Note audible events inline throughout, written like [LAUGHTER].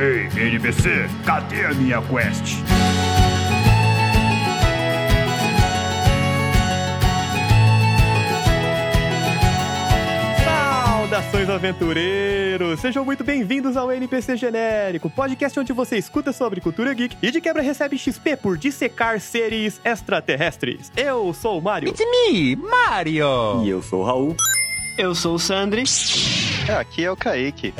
Ei, NPC, cadê a minha quest? Saudações aventureiros! Sejam muito bem-vindos ao NPC Genérico, podcast onde você escuta sobre cultura geek e de quebra recebe XP por dissecar seres extraterrestres. Eu sou o Mario. It's me, Mario! E eu sou o Raul. Eu sou o Sandri. Aqui é o Kaique.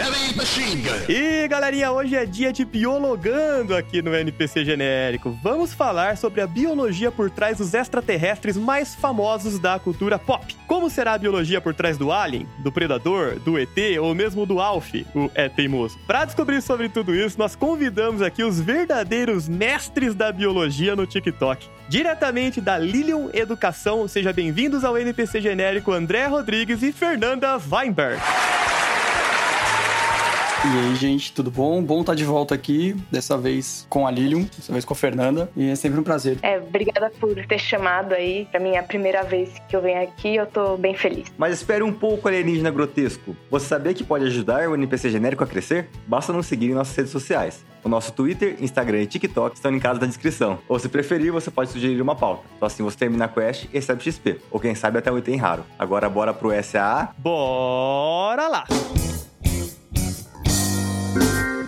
E galerinha, hoje é dia de biologando aqui no NPC Genérico. Vamos falar sobre a biologia por trás dos extraterrestres mais famosos da cultura pop. Como será a biologia por trás do Alien, do Predador, do ET ou mesmo do Alf, o É Teimoso? Para descobrir sobre tudo isso, nós convidamos aqui os verdadeiros mestres da biologia no TikTok. Diretamente da Lilium Educação, sejam bem-vindos ao NPC Genérico André Rodrigues e Fernanda Weinberg. E aí, gente, tudo bom? Bom estar de volta aqui, dessa vez com a Lilium, dessa vez com a Fernanda, e é sempre um prazer. É, obrigada por ter chamado aí. Pra mim é a primeira vez que eu venho aqui, eu tô bem feliz. Mas espere um pouco, alienígena grotesco. Você sabia que pode ajudar o NPC genérico a crescer? Basta nos seguir em nossas redes sociais. O nosso Twitter, Instagram e TikTok estão linkados na descrição. Ou se preferir, você pode sugerir uma pauta. Só assim você termina a quest e recebe XP. Ou quem sabe até um item raro. Agora bora pro SAA. Bora lá! Thank you.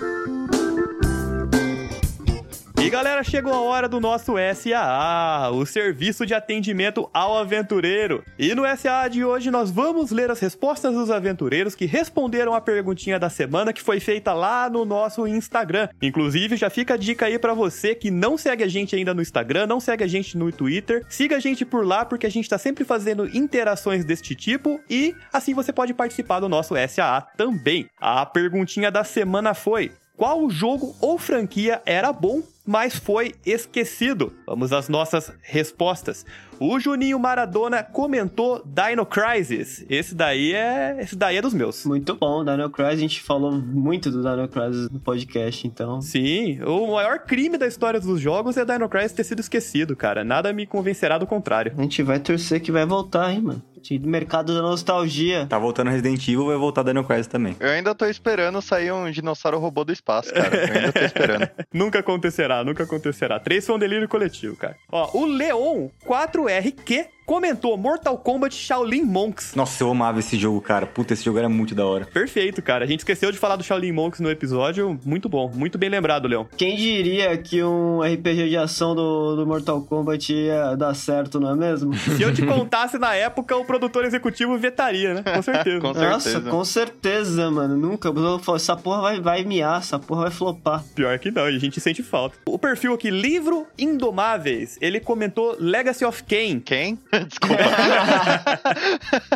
E galera, chegou a hora do nosso SAA, o Serviço de Atendimento ao Aventureiro. E no SAA de hoje nós vamos ler as respostas dos aventureiros que responderam a perguntinha da semana que foi feita lá no nosso Instagram. Inclusive, já fica a dica aí pra você que não segue a gente ainda no Instagram, não segue a gente no Twitter, siga a gente por lá porque a gente tá sempre fazendo interações deste tipo e assim você pode participar do nosso SAA também. A perguntinha da semana foi: qual jogo ou franquia era bom, mas foi esquecido? Vamos às nossas respostas. O Juninho Maradona comentou Dino Crisis. Esse daí é, esse daí é dos meus. Muito bom, Dino Crisis, a gente falou muito do Dino Crisis no podcast, então... Sim, o maior crime da história dos jogos é Dino Crisis ter sido esquecido, cara. Nada me convencerá do contrário. A gente vai torcer que vai voltar, hein, mano? Do mercado da nostalgia. Tá voltando Resident Evil, vai voltar Daniel Crisis também. Eu ainda tô esperando sair um dinossauro robô do espaço, cara. Eu ainda tô esperando. [LAUGHS] nunca acontecerá, nunca acontecerá. Três foi um delírio coletivo, cara. Ó, o Leon 4RQ comentou Mortal Kombat Shaolin Monks. Nossa, eu amava esse jogo, cara. Puta, esse jogo era muito da hora. Perfeito, cara. A gente esqueceu de falar do Shaolin Monks no episódio. Muito bom, muito bem lembrado, Leon. Quem diria que um RPG de ação do, do Mortal Kombat ia dar certo, não é mesmo? [LAUGHS] Se eu te contasse na época, o produtor executivo vetaria, né? Com certeza. [LAUGHS] Com Nossa, certeza. com certeza, mano. Nunca. Essa porra vai, vai miar, essa porra vai flopar. Pior que não, e a gente sente falta. O perfil aqui, Livro Indomáveis, ele comentou Legacy of Kain. Quem? [LAUGHS] Desculpa.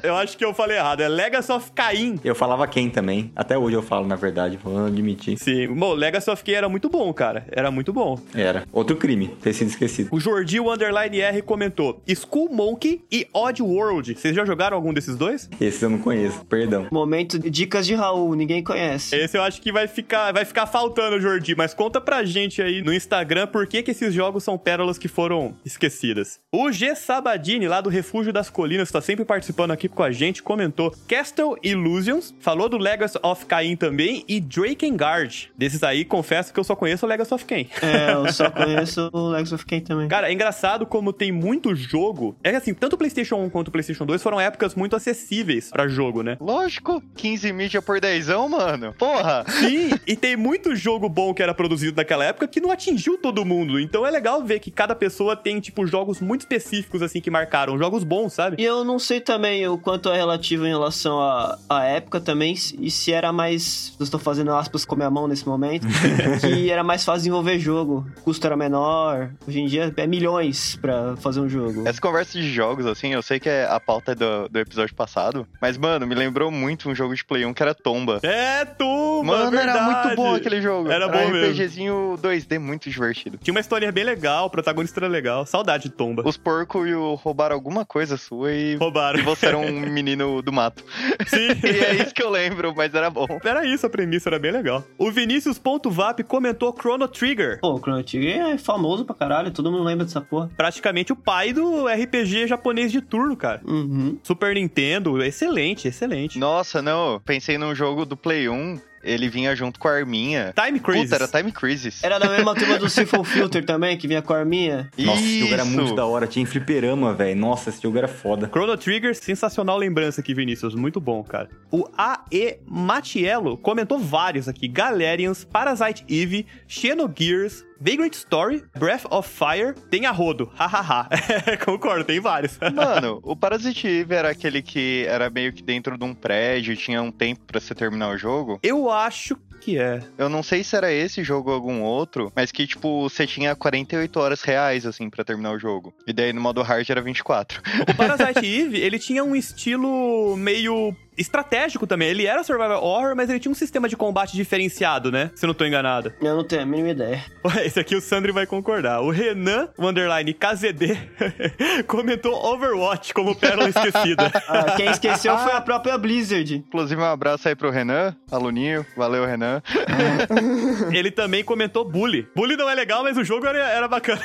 Eu acho que eu falei errado, é Legacy of Cain. Eu falava quem também. Até hoje eu falo, na verdade, vou admitir. Sim, bom, Legacy of Kain era muito bom, cara. Era muito bom. Era. Outro crime, ter sido esquecido. O Jordi o Underline R comentou Skull Monkey e Odd World. Vocês já jogaram algum desses dois? Esse eu não conheço, perdão. Momento de dicas de Raul, ninguém conhece. Esse eu acho que vai ficar, vai ficar faltando, Jordi, mas conta pra gente aí no Instagram por que, que esses jogos são pérolas que foram esquecidas. O G Sabadini, lá do Refúgio das Colinas, tá sempre participando aqui com a gente, comentou Castle Illusions, falou do Legacy of Kain também e Drakengard. Desses aí, confesso que eu só conheço o Legacy of Kain. É, eu só conheço o Legacy of Kain também. Cara, é engraçado como tem muito jogo. É que assim, tanto o PlayStation 1 quanto o PlayStation 2 foram épocas muito acessíveis pra jogo, né? Lógico, 15 mídia por 10, mano. Porra! Sim, e tem muito jogo bom que era produzido naquela época que não atingiu todo mundo. Então é legal ver que cada pessoa tem, tipo, jogos muito específicos, assim, que marcaram. Jogos bons, sabe? E eu não sei também o quanto é relativo em relação à, à época também, e se era mais. Eu estou fazendo aspas com a minha mão nesse momento. [LAUGHS] que era mais fácil desenvolver jogo. O custo era menor. Hoje em dia é milhões pra fazer um jogo. Essa conversa de jogos, assim, eu sei que é a pauta do, do episódio passado, mas, mano, me lembrou muito um jogo de Play 1 que era Tomba. É, tu, Mano, era muito bom aquele jogo. Era bom um mesmo. RPGzinho 2D muito divertido. Tinha uma história bem legal, o protagonista era legal. Saudade de Tomba. Os porcos roubaram alguma coisa sua e Roubaram. e você era um menino do mato. Sim. [LAUGHS] E é isso que eu lembro, mas era bom. Era isso a premissa, era bem legal. O Vinicius.vap comentou Chrono Trigger. Pô, o Chrono Trigger é famoso pra caralho, todo mundo lembra dessa porra. Praticamente o pai do RPG japonês de turno, cara. Uhum. Super Nintendo, excelente, excelente. Nossa, não, pensei num jogo do Play 1 ele vinha junto com a arminha. Time Crisis. Puta, era Time Crisis. Era da mesma turma do [LAUGHS] Siphon Filter também, que vinha com a arminha. Nossa, esse jogo era Isso. muito da hora. Tinha em fliperama, velho. Nossa, esse jogo era foda. Chrono Trigger, sensacional lembrança aqui, Vinícius. Muito bom, cara. O AE Matiello comentou vários aqui: Galerians, Parasite Eve, Xenogears, Vagrant Story, Breath of Fire, tem a rodo. [LAUGHS] Hahaha. [LAUGHS] Concordo, tem vários. [LAUGHS] Mano, o Parasite Eve era aquele que era meio que dentro de um prédio, tinha um tempo pra você terminar o jogo. Eu acho que é. Eu não sei se era esse jogo ou algum outro, mas que, tipo, você tinha 48 horas reais, assim, pra terminar o jogo. E daí no modo hard era 24. O Parasite Eve, ele tinha um estilo meio estratégico também. Ele era survival horror, mas ele tinha um sistema de combate diferenciado, né? Se eu não tô enganado. Eu não tenho a mínima ideia. [LAUGHS] Esse aqui o Sandri vai concordar. O Renan, o underline KZD, [LAUGHS] comentou Overwatch como pérola esquecida. [LAUGHS] Ah, quem esqueceu foi a própria Blizzard. Inclusive, um abraço aí pro Renan, aluninho. Valeu, Renan. Ele também comentou Bully. Bully não é legal, mas o jogo era, era bacana.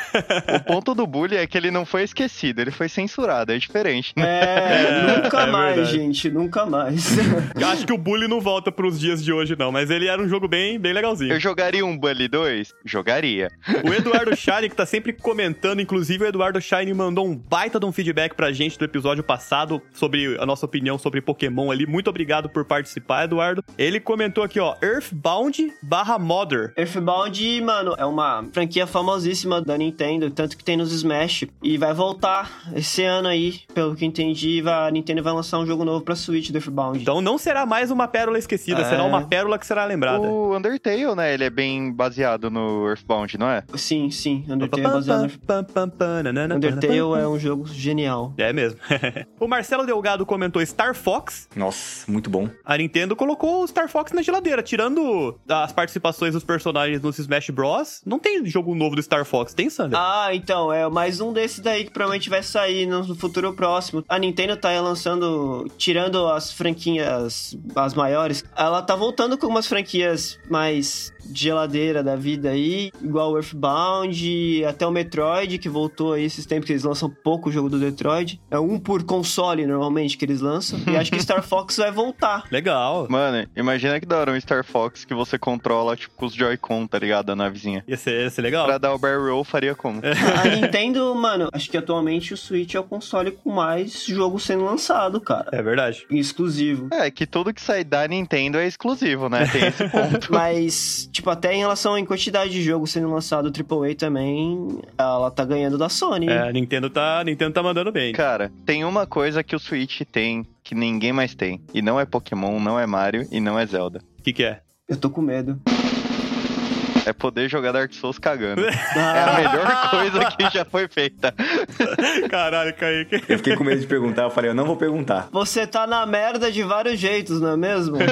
O ponto do bully é que ele não foi esquecido, ele foi censurado, é diferente. né? É, nunca é mais, verdade. gente, nunca mais. [LAUGHS] Eu Acho que o Bully não volta pros dias de hoje, não, mas ele era um jogo bem, bem legalzinho. Eu jogaria um Bully 2? Jogaria. O Eduardo Shine, que tá sempre comentando, inclusive o Eduardo Shine mandou um baita de um feedback pra gente do episódio passado sobre a nossa opinião sobre Pokémon ali. Muito obrigado por participar, Eduardo. Ele comentou aqui, ó, Earthbound barra Mother. Earthbound, mano, é uma franquia famosíssima da Nintendo, tanto que tem nos Smash. E vai voltar esse ano aí, pelo que entendi, vai- a Nintendo vai lançar um jogo novo pra Switch do Earthbound. Então não será mais uma pérola esquecida, É. será uma pérola que será lembrada. O Undertale, né, ele é bem baseado no Earthbound, não é? Sim, sim, Undertale é baseado no... Undertale é um jogo genial. É mesmo. [LAUGHS] o Marcelo Delgado comentou Star Fox. Nossa, muito bom. A Nintendo colocou o Star Fox na geladeira, tirando as participações dos personagens nos Smash Bros. Não tem jogo novo do Star Fox, tem, Sander? Ah, então, é mais um desses daí que provavelmente vai sair no futuro próximo. A Nintendo tá lançando, tirando as franquias, as maiores, ela tá voltando com umas franquias mais de geladeira da vida aí, igual o Earthbound, até o Metroid, que voltou aí esses tempos que eles lançam pouco o jogo do Detroit. É um por console, normalmente, que eles lançam. E acho que [LAUGHS] Star Fox vai voltar. Legal. Mano, imagina que da hora um Star Fox que você controla, tipo, com os Joy-Con, tá ligado? A navezinha. Ia ser, ia ser legal. Pra dar o barrel roll, faria como? [LAUGHS] A Nintendo, mano, acho que atualmente o Switch é o console com mais jogo sendo lançado, cara. É verdade. Exclusivo. É, que tudo que sai da Nintendo é exclusivo, né? Tem esse [LAUGHS] ponto. Mas, tipo, até em relação em quantidade de jogo sendo lançado AAA também, ela tá ganhando da Sony. É, a Nintendo tá, a Nintendo tá mandando bem. Cara, tem uma coisa que o Switch tem que ninguém mais tem. E não é Pokémon, não é Mario e não é Zelda. O que que é? Eu tô com medo. É poder jogar Dark Souls cagando. [LAUGHS] É a melhor coisa que já foi feita. Caralho, Kaique. Eu fiquei com medo de perguntar, eu falei, eu não vou perguntar. Você tá na merda de vários jeitos, não é mesmo? [LAUGHS]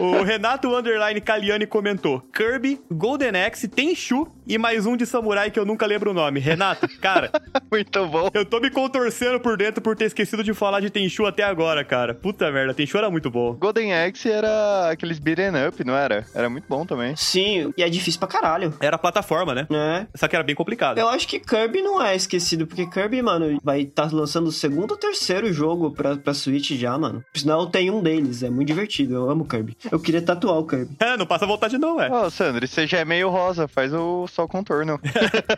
O Renato Underline Caliani comentou: Kirby, Golden Axe, Tenchu e mais um de samurai que eu nunca lembro o nome. Renato, [LAUGHS] cara, Muito bom. eu tô me contorcendo por dentro por ter esquecido de falar de Tenchu até agora, cara. Puta merda, Tenchu era muito bom. Golden Axe era aqueles beat'em up, não era? Era muito bom também. Sim, e é difícil pra caralho, Era plataforma, né? né? Só que era bem complicado. Eu acho que Kirby não é esquecido, porque Kirby, mano, vai estar lançando o segundo ou terceiro jogo pra, pra Switch já, mano. Por sinal, tem um deles, é muito divertido, eu amo Kirby. Eu queria tatuar o Kirby. É, não passa vontade não, é. Ô, Sandro, você já é meio rosa, faz o só contorno.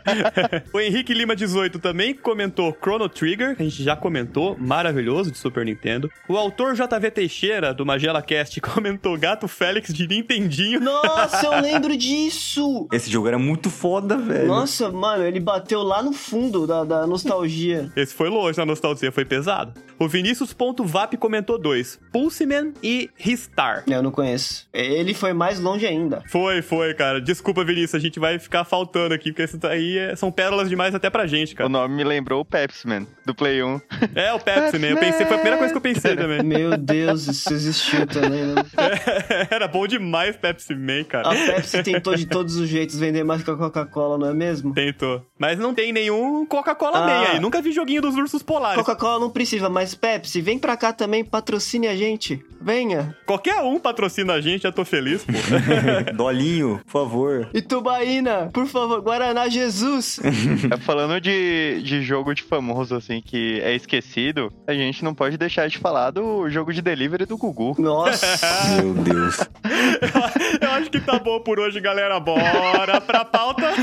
[LAUGHS] o Henrique Lima 18 também comentou Chrono Trigger, que a gente já comentou, maravilhoso de Super Nintendo. O autor JV Teixeira, do Magela Cast, [LAUGHS] comentou Gato Félix de Nintendinho. Nossa, eu [LAUGHS] lembro disso! Esse jogo era muito foda, velho. Nossa, mano, ele bateu lá no fundo da, da nostalgia. Esse foi longe na nostalgia, foi pesado. O Vinícius.vap comentou dois: Pulseman e Ristar. Eu não conheço. Ele foi mais longe ainda. Foi, foi, cara. Desculpa, Vinícius, a gente vai ficar faltando aqui, porque isso aí é- são pérolas demais até pra gente, O cara. nome me lembrou o Pepsi Man, do Play 1. É, o Pepsi, né? Eu pensei, foi a primeira coisa que eu pensei [LAUGHS] também. Meu Deus, isso existiu também, né? [LAUGHS] Era bom demais Pepsi Man, cara. A Pepsi tentou de todos os jeitos vender mais que a Coca-Cola, não é mesmo? Tentou. Mas não tem nenhum Coca-Cola Ah. Man aí. Nunca vi joguinho dos ursos polares. Coca-Cola não precisa, mas Pepsi, vem pra cá também, patrocine a gente. Venha. Qualquer um patrocina a gente, já tô feliz, pô. [LAUGHS] Dolinho, por favor. E Tubaína. Por favor, Guaraná Jesus. [LAUGHS] É, Falando de, de jogo de famoso, assim, que é esquecido, a gente não pode deixar de falar do jogo de delivery do Gugu. Nossa. [LAUGHS] Meu Deus. [LAUGHS] Eu acho que tá bom por hoje, galera. Bora pra pauta.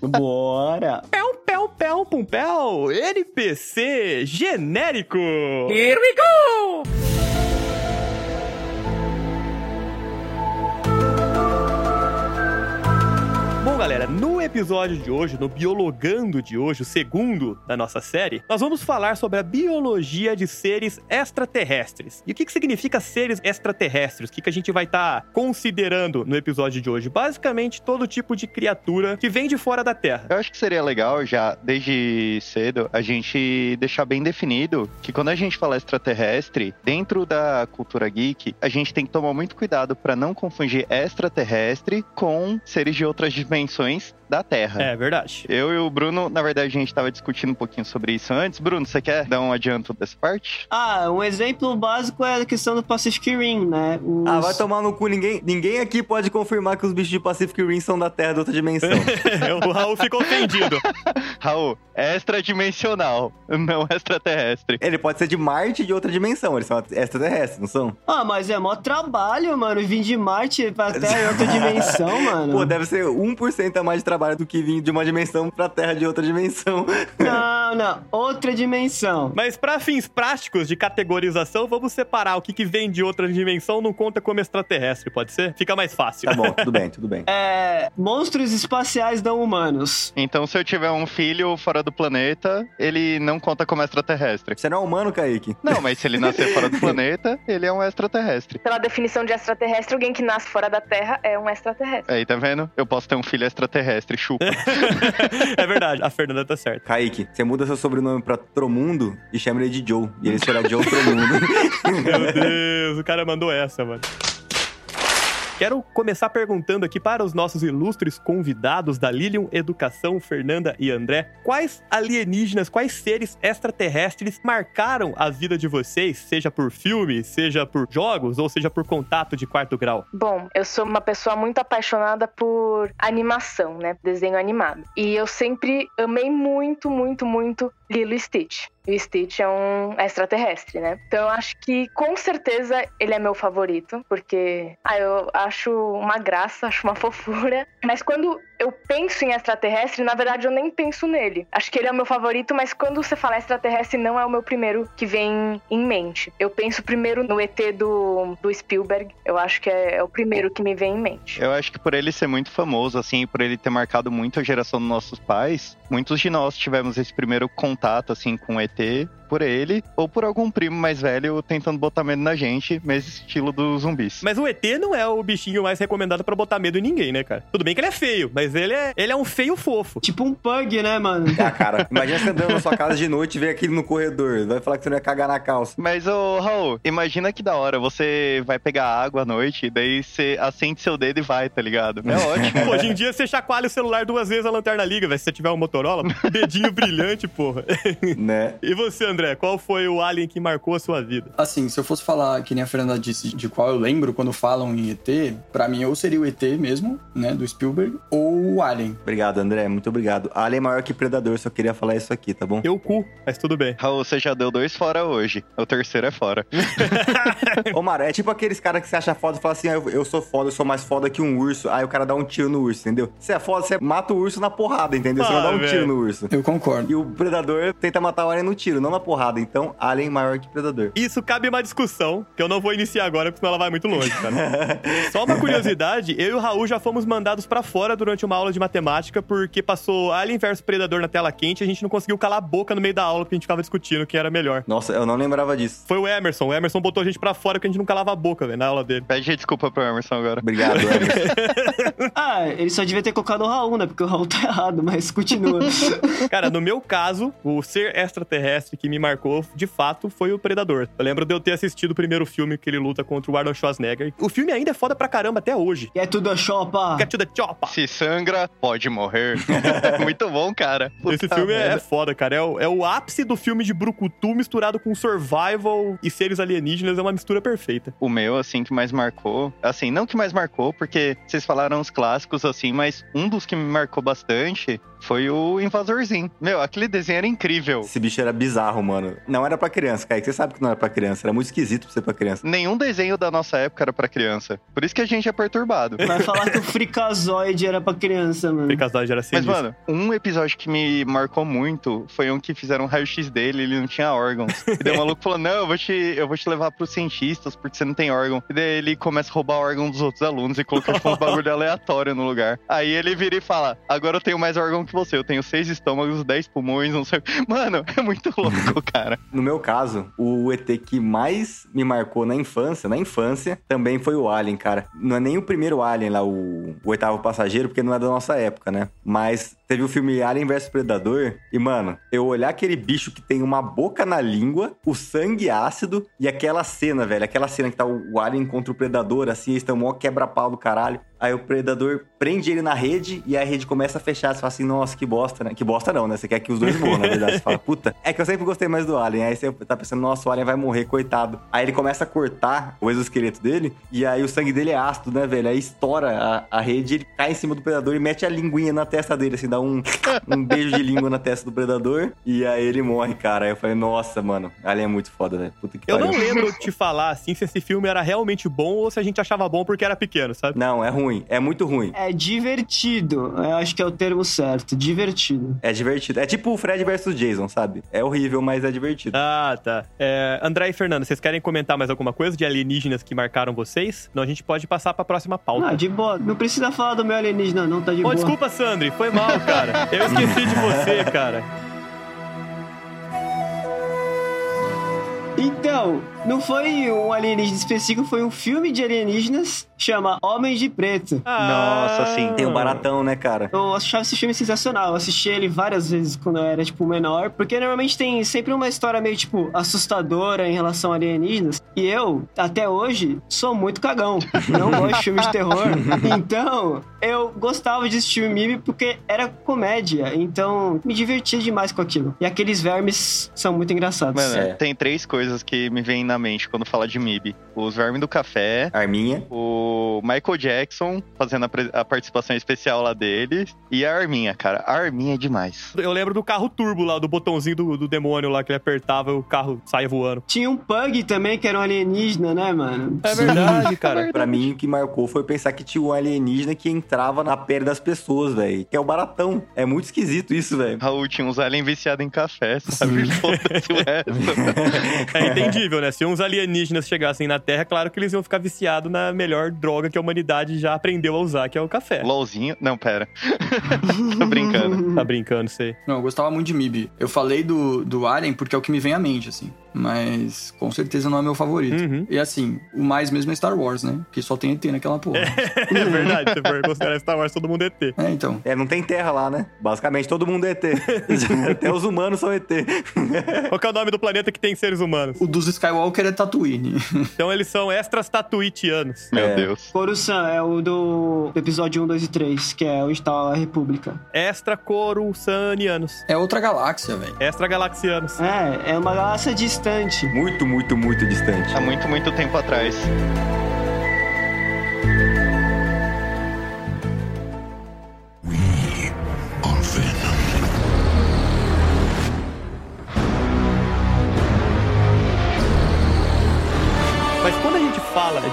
Bora. Pel, pel, pel, pum, pel. NPC genérico. Bom, galera, no episódio de hoje, no Biologando de hoje, o segundo da nossa série, nós vamos falar sobre a biologia de seres extraterrestres. E o que, que significa seres extraterrestres? O que, que a gente vai estar considerando no episódio de hoje? Basicamente, todo tipo de criatura que vem de fora da Terra. Eu acho que seria legal já, desde cedo, a gente deixar bem definido que quando a gente fala extraterrestre, dentro da cultura geek, a gente tem que tomar muito cuidado para não confundir extraterrestre com seres de outras dimensões da Terra. É verdade. Eu e o Bruno, na verdade, a gente estava discutindo um pouquinho sobre isso antes. Bruno, você quer dar um adianto dessa parte? Ah, um exemplo básico é a questão do Pacific Rim, né? Os- Ah, vai tomar no cu. Ninguém, ninguém aqui pode confirmar que os bichos de Pacific Rim são da Terra de outra dimensão. [LAUGHS] o Raul ficou ofendido. [LAUGHS] Raul, extradimensional, não extraterrestre. Ele pode ser de Marte de outra dimensão. Eles são extraterrestres, não são? Ah, mas é mó trabalho, mano. Vim de Marte pra Terra em outra [LAUGHS] dimensão, mano. Pô, deve ser 1% a mais de trabalho do que vir de uma dimensão pra Terra de outra dimensão. Não, não. Outra dimensão. Mas para fins práticos de categorização, vamos separar o que, que vem de outra dimensão não conta como extraterrestre, pode ser? Fica mais fácil. Tá bom, tudo bem, tudo bem. É. Monstros espaciais não humanos. Então, se eu tiver um filho fora do planeta, ele não conta como extraterrestre. Você não é humano, Kaique? Não, mas se ele nascer fora do [LAUGHS] planeta, ele é um extraterrestre. Pela definição de extraterrestre, alguém que nasce fora da Terra é um extraterrestre. Aí, tá vendo? Eu posso ter um filho extraterrestre, chupa. [LAUGHS] é verdade, a Fernanda tá certa. Kaique, você muda seu sobrenome pra Tromundo e chama ele de Joe. E ele será Joe Tromundo. [LAUGHS] Meu Deus, o cara mandou essa, mano. Quero começar perguntando aqui para os nossos ilustres convidados da Lilium Educação, Fernanda e André, quais alienígenas, quais seres extraterrestres marcaram a vida de vocês, seja por filme, seja por jogos ou seja por contato de quarto grau? Bom, eu sou uma pessoa muito apaixonada por animação, né? Desenho animado. E eu sempre amei muito, muito, muito Lilo e Stitch. O Stitch é um extraterrestre, né? Então eu acho que com certeza ele é meu favorito, porque ah, eu acho uma graça, [LAUGHS] acho uma fofura. Mas quando eu penso em extraterrestre, na verdade eu nem penso nele. Acho que ele é o meu favorito, mas quando você fala extraterrestre, não é o meu primeiro que vem em mente. Eu penso primeiro no ET do, do Spielberg. Eu acho que é, é o primeiro que me vem em mente. Eu acho que por ele ser muito famoso, assim, por ele ter marcado muito a geração dos nossos pais, muitos de nós tivemos esse primeiro contato, assim, com o ET por ele, ou por algum primo mais velho tentando botar medo na gente, mesmo estilo dos zumbis. Mas o ET não é o bichinho mais recomendado pra botar medo em ninguém, né, cara? Tudo bem que ele é feio, mas ele é, ele é um feio fofo. Tipo um pug, né, mano? ah, cara, imagina você andando na sua casa de noite e ver aquilo no corredor. Vai falar que você não ia cagar na calça. Mas, ô, Raul, imagina que da hora, você vai pegar água à noite, daí você acende seu dedo e vai, tá ligado? É ótimo. Pô, hoje em dia você chacoalha o celular duas vezes a lanterna liga, velho. Se você tiver um Motorola, [LAUGHS] dedinho brilhante, porra. Né? E você, André, qual foi o alien que marcou a sua vida? Assim, se eu fosse falar, que nem a Fernanda disse, de qual eu lembro quando falam em ET, pra mim ou seria o ET mesmo, né, do Spielberg, ou o Alien. Obrigado, André. Muito obrigado. Alien é maior que Predador, só queria falar isso aqui, tá bom? Eu cu, mas tudo bem. Raul, você já deu dois fora hoje. O terceiro é fora. [LAUGHS] Ô, Mara, é tipo aqueles caras que você acha foda e fala assim: ah, eu, eu sou foda, eu sou mais foda que um urso. Aí o cara dá um tiro no urso, entendeu? Você é foda, você mata o urso na porrada, entendeu? Você Ah, não dá um velho. tiro no urso. Eu concordo. E o predador tenta matar o alien no tiro, não na porrada. Então, alien maior que predador. Isso cabe uma discussão, que eu não vou iniciar agora, porque senão ela vai muito longe, cara. [LAUGHS] Só uma curiosidade, eu e o Raul já fomos mandados pra fora durante uma aula de matemática, porque passou Alien vs Predador na tela quente e a gente não conseguiu calar a boca no meio da aula, porque a gente ficava discutindo quem era melhor. Nossa, eu não lembrava disso. Foi o Emerson, o Emerson botou a gente pra fora porque a gente não calava a boca, velho, na aula dele. Pede desculpa pro Emerson agora. Obrigado, [LAUGHS] Emerson. [LAUGHS] Ah, ele só devia ter colocado o Raul, né? Porque o Raul tá errado, mas continua. Cara, no meu caso, o ser extraterrestre que me me marcou, de fato, foi o Predador. Eu lembro de eu ter assistido o primeiro filme que ele luta contra o Arnold Schwarzenegger. O filme ainda é foda pra caramba até hoje. E é tudo a chopa. Get to the chopper. Se sangra, pode morrer. [LAUGHS] Muito bom, cara. Esse Puta filme é, é foda, cara. É o, é o ápice do filme de Brucutu misturado com survival e seres alienígenas. É uma mistura perfeita. O meu, assim, que mais marcou. Assim, não que mais marcou, porque vocês falaram os clássicos, assim, mas um dos que me marcou bastante foi o Invasorzinho. Meu, aquele desenho era incrível. Esse bicho era bizarro, mano. Não era pra criança, Kaique. Você sabe que não era pra criança. Era muito esquisito pra ser pra criança. Nenhum desenho da nossa época era pra criança. Por isso que a gente é perturbado. Vai falar que o Frikazoid era pra criança, mano. Frikazoid era Mas, sinistro. mano, um episódio que me marcou muito foi um que fizeram um raio-x dele, ele não tinha órgãos. E daí o maluco falou: Não, eu vou, te, eu vou te levar pros cientistas porque você não tem órgão. E daí ele começa a roubar órgão dos outros alunos e colocar tipo, uns bagulho [LAUGHS] aleatório no lugar. Aí ele vira e fala: Agora eu tenho mais órgão que você, eu tenho seis estômagos, dez pulmões, não sei. o quê." Mano, é muito louco, [LAUGHS] cara. No meu caso, o ET que mais me marcou na infância, na infância, também foi o Alien, cara. Não é nem o primeiro Alien lá, o, o oitavo passageiro, porque não é da nossa época, né? Mas teve o filme Alien vs Predador, e, mano, eu olhar aquele bicho que tem uma boca na língua, o sangue ácido, e aquela cena, velho, aquela cena que tá o, o Alien contra o Predador, assim, eles estão mó quebra-pau do caralho. Aí o predador prende ele na rede e a rede começa a fechar. Você fala assim, nossa, que bosta, né? Que bosta não, né? Você quer que os dois [LAUGHS] morram, na verdade. Você fala, puta. É que eu sempre gostei mais do Alien. Aí você tá pensando, nossa, o Alien vai morrer, coitado. Aí ele começa a cortar o exoesqueleto dele e aí o sangue dele é ácido, né, velho? Aí estoura a, a rede, ele cai em cima do predador e mete a linguinha na testa dele, assim, dá um, [LAUGHS] um beijo de língua na testa do predador. E aí ele morre, cara. Aí eu falei, nossa, mano, Alien é muito foda, velho. Puta que Eu pariu. não lembro de falar assim se esse filme era realmente bom ou se a gente achava bom porque era pequeno, sabe? Não, é ruim. É muito ruim. É divertido. Eu acho que é o termo certo. Divertido. É divertido. É tipo o Fred versus Jason, sabe? É horrível, mas é divertido. Ah, tá. É, André e Fernando, vocês querem comentar mais alguma coisa de alienígenas que marcaram vocês? Não, a gente pode passar pra próxima pauta. Ah, de boa. Não precisa falar do meu alienígena, não, tá de Ô, boa. desculpa, Sandri, foi mal, cara. Eu esqueci de você, cara. Então, não foi um alienígena específico, foi um filme de alienígenas, chama Homens de Preto. Nossa, sim. Tem o baratão, né, cara? Eu achava esse filme sensacional. Eu assisti ele várias vezes quando eu era, tipo, menor. Porque normalmente tem sempre uma história meio, tipo, assustadora em relação a alienígenas. E eu, até hoje, sou muito cagão. Não gosto de filmes de terror. [LAUGHS] Então, eu gostava de assistir MIB porque era comédia. Então, me divertia demais com aquilo. E aqueles vermes são muito engraçados. Mano, É. tem três coisas que me vêm na mente quando fala de MIB: os vermes do café, Arminha. o Michael Jackson fazendo a, a participação especial lá dele e a Arminha, cara. A Arminha é demais. Eu lembro do carro turbo lá, do botãozinho do, do demônio lá que ele apertava e o carro saia voando. Tinha um Pug também, que era um alienígena, né, mano? É verdade, cara. Pra mim, o que marcou foi pensar que tinha um alienígena que entrava na pele das pessoas, velho. Que é o baratão. É muito esquisito isso, velho. Raul tinha uns aliens viciados em café, sabe? [LAUGHS] Foda-se o resto. [LAUGHS] É entendível, né? Se uns alienígenas chegassem na Terra, claro que eles iam ficar viciados na melhor droga que a humanidade já aprendeu a usar, que é o café. LOLzinho. Não, pera. [LAUGHS] Tô brincando. Tá brincando, sei. Não, eu gostava muito de MIB. Eu falei do, do Alien porque é o que me vem à mente, assim. Mas com certeza não é meu favorito. Uhum. E assim, o mais mesmo é Star Wars, né? Porque só tem ET naquela porra. [LAUGHS] É verdade, se for considerar Star Wars, todo mundo é ET. É, então. É, não tem terra lá, né? Basicamente, todo mundo é ET. [LAUGHS] Até os humanos são ET. [LAUGHS] Qual que é o nome do planeta que tem seres humanos? O dos Skywalker é Tatooine. Então eles são extras tatuitianos. Meu É. Deus. Coruscant é o do episódio 1, 2 e 3, que é onde tá a República. Extra corussanianos. É outra galáxia, velho. Extra galaxianos. É, é uma galáxia distante. Muito, muito, muito distante. Há muito, muito tempo atrás.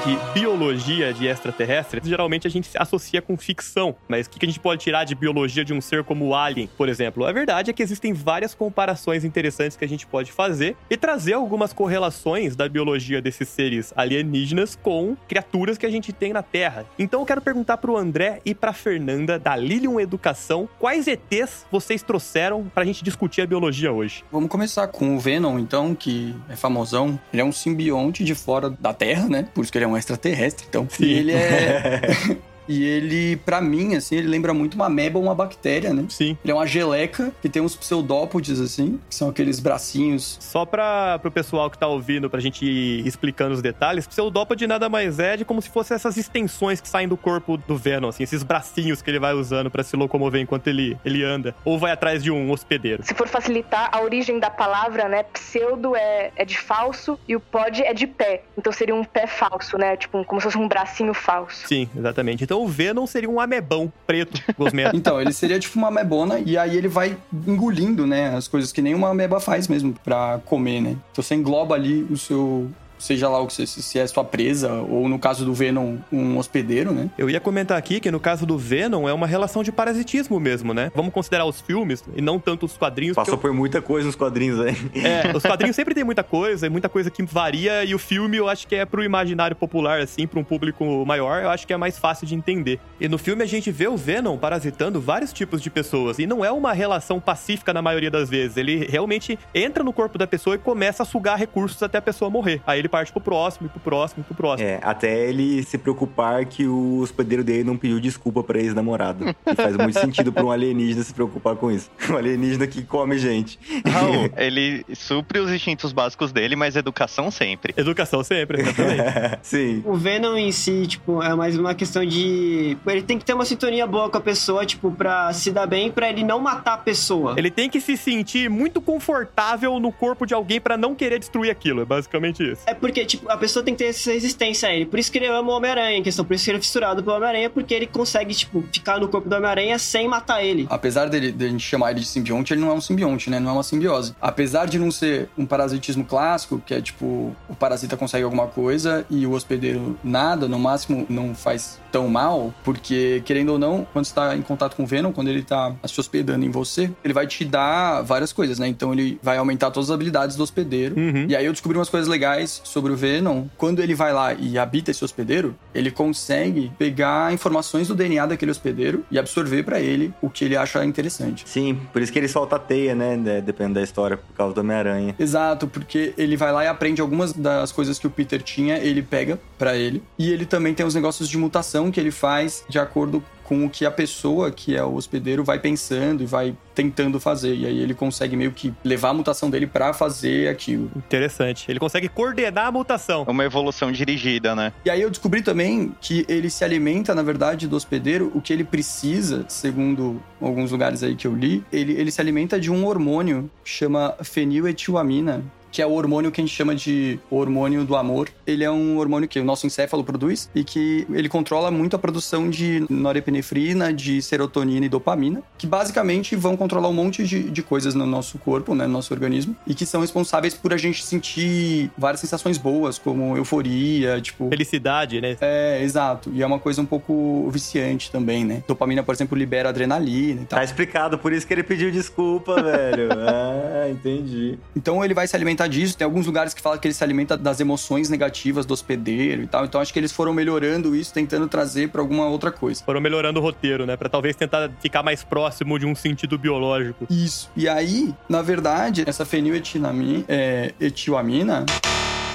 De biologia de extraterrestres, geralmente a gente se associa com ficção. Mas o que a gente pode tirar de biologia de um ser como o Alien, por exemplo? A verdade é que existem várias comparações interessantes que a gente pode fazer e trazer algumas correlações da biologia desses seres alienígenas com criaturas que a gente tem na Terra. Então eu quero perguntar pro André e pra Fernanda, da Lilium Educação, quais ETs vocês trouxeram pra gente discutir a biologia hoje? Vamos começar com o Venom, então, que é famosão. Ele é um simbionte de fora da Terra, né? Por isso que ele é um extraterrestre, então. Sim. E ele é. [LAUGHS] E ele, pra mim, assim, ele lembra muito uma ameba ou uma bactéria, né? Sim. Ele é uma geleca que tem uns pseudópodes, assim, que são aqueles bracinhos. Só para pro pessoal que tá ouvindo, pra gente ir explicando os detalhes, pseudópode nada mais é de como se fossem essas extensões que saem do corpo do Venom, assim, esses bracinhos que ele vai usando para se locomover enquanto ele, ele anda. Ou vai atrás de um hospedeiro. Se for facilitar, a origem da palavra, né? Pseudo é, é de falso e o pod é de pé. Então seria um pé falso, né? Tipo, como se fosse um bracinho falso. Sim, exatamente. Então o Venom seria um amebão preto. [LAUGHS] Então, ele seria tipo uma amebona e aí ele vai engolindo, né, as coisas que nem uma ameba faz mesmo pra comer, né? Então você engloba ali o seu seja lá o que você, se é sua presa, ou no caso do Venom, um hospedeiro, né? Eu ia comentar aqui que no caso do Venom é uma relação de parasitismo mesmo, né? Vamos considerar os filmes e não tanto os quadrinhos. Passou porque por muita coisa nos quadrinhos aí. eu- É, [LAUGHS] os quadrinhos sempre tem muita coisa, e muita coisa que varia, e o filme eu acho que é pro imaginário popular, assim, pra um público maior, eu acho que é mais fácil de entender. E no filme a gente vê o Venom parasitando vários tipos de pessoas, e não é uma relação pacífica na maioria das vezes. Ele realmente entra no corpo da pessoa e começa a sugar recursos até a pessoa morrer. Aí ele parte pro próximo, e pro próximo, e pro próximo. É, até ele se preocupar que o hospedeiro dele não pediu desculpa pra ex-namorado. E faz muito sentido pra um alienígena se preocupar com isso. Um alienígena que come gente. Raul, Ele supre os instintos básicos dele, mas educação sempre. educação sempre, exatamente. [LAUGHS] Sim. O Venom em si, tipo, é mais uma questão de. Ele tem que ter uma sintonia boa com a pessoa, tipo, pra se dar bem, pra ele não matar a pessoa. Ele tem que se sentir muito confortável no corpo de alguém pra não querer destruir aquilo, é basicamente isso. É porque, tipo, a pessoa tem que ter essa resistência a ele. Por isso que ele ama o Homem-Aranha, em questão. Por isso que ele é fissurado pelo Homem-Aranha, porque ele consegue, tipo, ficar no corpo do Homem-Aranha sem matar ele. Apesar dele, de a gente chamar ele de simbionte, ele não é um simbionte, né? Não é uma simbiose. Apesar de não ser um parasitismo clássico, que é tipo, o parasita consegue alguma coisa e o hospedeiro nada, no máximo não faz tão mal, porque, querendo ou não, quando você tá em contato com o Venom, quando ele tá se hospedando em você, ele vai te dar várias coisas, né? Então ele vai aumentar todas as habilidades do hospedeiro. Uhum. E aí eu descobri umas coisas legais sobre o Venom. Quando ele vai lá e habita esse hospedeiro, ele consegue pegar informações do DNA daquele hospedeiro e absorver pra ele o que ele acha interessante. Sim, por isso que ele solta a teia, né? de- Dependendo da história, por causa do Homem-Aranha. Exato, porque ele vai lá e aprende algumas das coisas que o Peter tinha, ele pega pra ele. E ele também tem os negócios de mutação que ele faz de acordo com o que a pessoa, que é o hospedeiro, vai pensando e vai tentando fazer. E aí ele consegue meio que levar a mutação dele pra fazer aquilo. Interessante. Ele consegue coordenar a mutação. Uma evolução dirigida, né? E aí eu descobri também que ele se alimenta, na verdade, do hospedeiro, o que ele precisa, segundo alguns lugares aí que eu li, ele, ele se alimenta de um hormônio que chama feniletilamina, que é o hormônio que a gente chama de hormônio do amor. Ele é um hormônio que o nosso encéfalo produz e que ele controla muito a produção de norepinefrina, de serotonina e dopamina, que basicamente vão controlar um monte de, de coisas no nosso corpo, né, no nosso organismo, e que são responsáveis por a gente sentir várias sensações boas, como euforia, tipo, Felicidade, né? é, exato. E é uma coisa um pouco viciante também, né? Dopamina, por exemplo, libera adrenalina e tal. Tá explicado, por isso que ele pediu desculpa, [LAUGHS] velho. Ah, entendi. Então ele vai se alimentar disso. Tem alguns lugares que falam que ele se alimenta das emoções negativas do hospedeiro e tal. Então acho que eles foram melhorando isso, tentando trazer pra alguma outra coisa. Foram melhorando o roteiro, né? Pra talvez tentar ficar mais próximo de um sentido biológico. Isso. E aí, na verdade, essa feniletinamina, é, etilamina,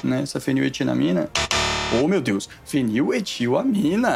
né? Essa feniletinamina, oh meu Deus, feniletilamina.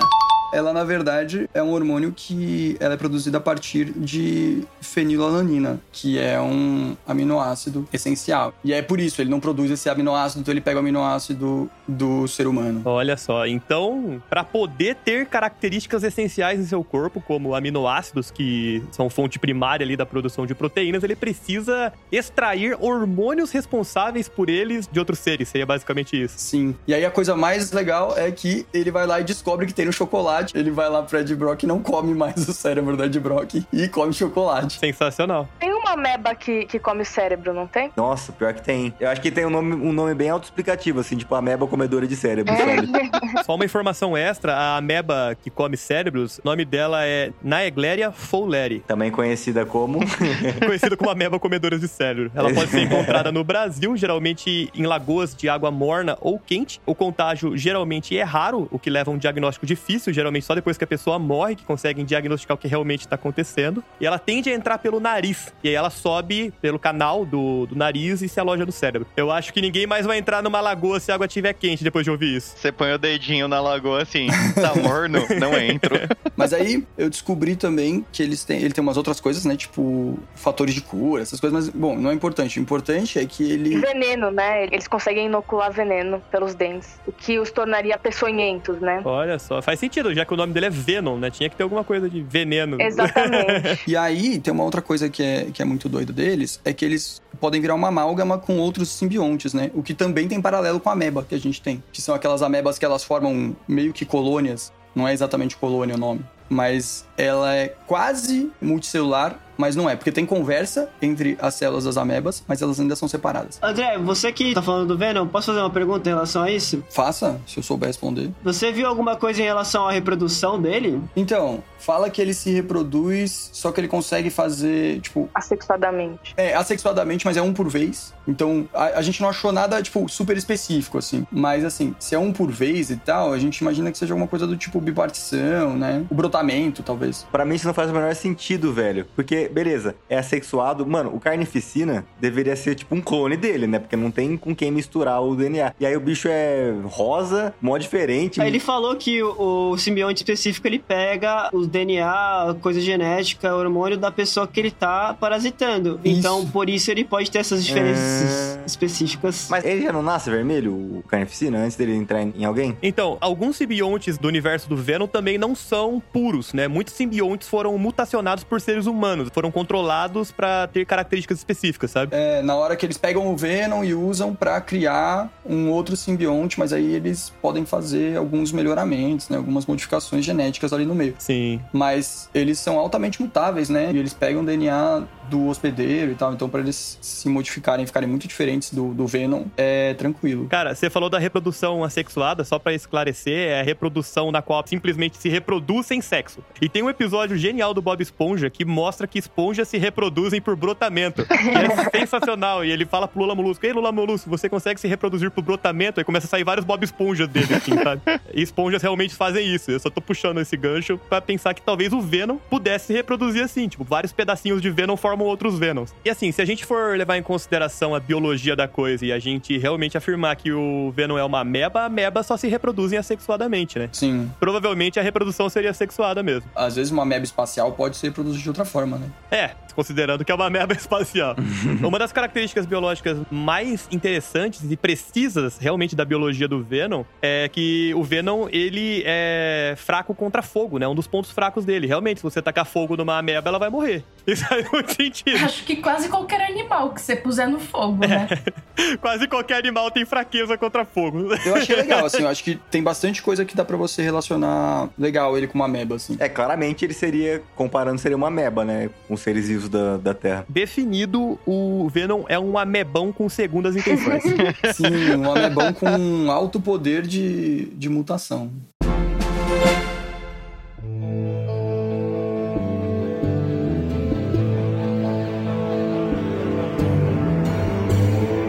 Ela, na verdade, é um hormônio que ela é produzida a partir de fenilalanina, que é um aminoácido essencial. E é por isso, ele não produz esse aminoácido, então ele pega o aminoácido do ser humano. Olha só, então, pra poder ter características essenciais em seu corpo, como aminoácidos, que são fonte primária ali da produção de proteínas, ele precisa extrair hormônios responsáveis por eles de outros seres. Seria basicamente isso. Sim. E aí a coisa mais legal é que ele vai lá e descobre que tem no chocolate. Ele vai lá pro Ed Brock e não come mais o cérebro do Ed Brock e come chocolate. Sensacional. Tem uma ameba que, que come o cérebro, não tem? Nossa, pior que tem. Eu acho que tem um nome, um nome bem autoexplicativo, assim, tipo ameba comedora de cérebro, sabe? Só uma informação extra, a ameba que come cérebros, o nome dela é Naegleria fowleri, Também conhecida como. [LAUGHS] conhecida como ameba comedora de cérebro. Ela pode ser encontrada no Brasil, geralmente em lagoas de água morna ou quente. O contágio geralmente é raro, o que leva a um diagnóstico difícil, geralmente geralmente só depois que a pessoa morre que conseguem diagnosticar o que realmente está acontecendo. E ela tende a entrar pelo nariz. E aí ela sobe pelo canal do, do nariz e se aloja no cérebro. Eu acho que ninguém mais vai entrar numa lagoa se a água estiver quente depois de ouvir isso. Você põe o dedinho na lagoa assim, tá morno, não entro. [LAUGHS] Mas aí eu descobri também que eles têm, ele tem umas outras coisas, né? Tipo, fatores de cura, essas coisas, mas, bom, não é importante. O importante é que ele. Veneno, né? Eles conseguem inocular veneno pelos dentes. O que os tornaria peçonhentos, né? Olha só, faz sentido, já que o nome dele é Venom, né? Tinha que ter alguma coisa de veneno. Exatamente. [LAUGHS] E aí, tem uma outra coisa que é, que é muito doido deles, é que eles podem virar uma amálgama com outros simbiontes, né? O que também tem paralelo com a ameba que a gente tem. Que são aquelas amebas que elas formam meio que colônias. Não é exatamente colônia o nome. Mas ela é quase multicelular, mas não é. Porque tem conversa entre as células das amebas, mas elas ainda são separadas. André, você que tá falando do Venom, posso fazer uma pergunta em relação a isso? Faça, se eu souber responder. Você viu alguma coisa em relação à reprodução dele? Então, fala que ele se reproduz, só que ele consegue fazer, tipo, Assexuadamente. É, assexuadamente, mas é um por vez. Então, a, a gente não achou nada, tipo, super específico, assim. Mas, assim, se é um por vez e tal, a gente imagina que seja alguma coisa do tipo bipartição, né? O brotamento, talvez. Pra mim isso não faz o menor sentido, velho. Porque, beleza, é assexuado. Mano, o Carnificina deveria ser tipo um clone dele, né? Porque não tem com quem misturar o DNA. E aí o bicho é rosa, mó diferente. Aí ele falou que o, o simbionte específico ele pega os DNA, coisa genética, hormônio da pessoa que ele tá parasitando. Isso. Então, por isso ele pode ter essas diferenças específicas. Mas ele já não nasce vermelho, o Carnificina, antes dele entrar em, em alguém? Então, alguns simbiontes do universo do Venom também não são puros, né? Muitos simbiontes foram mutacionados por seres humanos, foram controlados pra ter características específicas, sabe? É, na hora que eles pegam o Venom e usam pra criar um outro simbionte, mas aí eles podem fazer alguns melhoramentos, né? Algumas modificações genéticas ali no meio. Sim. Mas eles são altamente mutáveis, né? E eles pegam DNA do hospedeiro e tal. Então, pra eles se modificarem, ficarem muito diferentes do, do Venom, é tranquilo. Cara, você falou da reprodução assexuada, só pra esclarecer, é a reprodução na qual simplesmente se reproduz sem sexo. E tem um episódio genial do Bob Esponja que mostra que esponjas se reproduzem por brotamento. Que é [LAUGHS] sensacional. E ele fala pro Lula Molusco: Ei, Lula Molusco, você consegue se reproduzir por brotamento? Aí começa a sair vários Bob Esponjas dele, assim, sabe? E esponjas realmente fazem isso. Eu só tô puxando esse gancho pra pensar que talvez o Venom pudesse se reproduzir assim. Tipo, vários pedacinhos de Venom formam outros Venoms. E assim, se a gente for levar em consideração a biologia da coisa e a gente realmente afirmar que o Venom é uma ameba, a ameba só se reproduzem assexuadamente, né? Sim. Provavelmente a reprodução seria assexuada mesmo. Às vezes uma ameba espacial pode ser produzida de outra forma, né? É, considerando que é uma ameba [LAUGHS] espacial. [LAUGHS] uma das características biológicas mais interessantes e precisas realmente da biologia do Venom é que o Venom, ele é fraco contra fogo, né? Um dos pontos fracos dele. Realmente, se você tacar fogo numa ameba, ela vai morrer. [LAUGHS] Isso faz muito sentido. Acho que quase qualquer animal que você puser no fogo, né? [LAUGHS] Quase qualquer animal tem fraqueza contra fogo. Eu achei legal, assim. Eu acho que tem bastante coisa que dá pra você relacionar legal ele com uma ameba, assim. É, claramente ele seria, comparando, seria uma ameba, né? Com os seres vivos da, da Terra. Definido, o Venom é um amebão com segundas intenções. [LAUGHS] Sim, um amebão com um alto poder de, de mutação.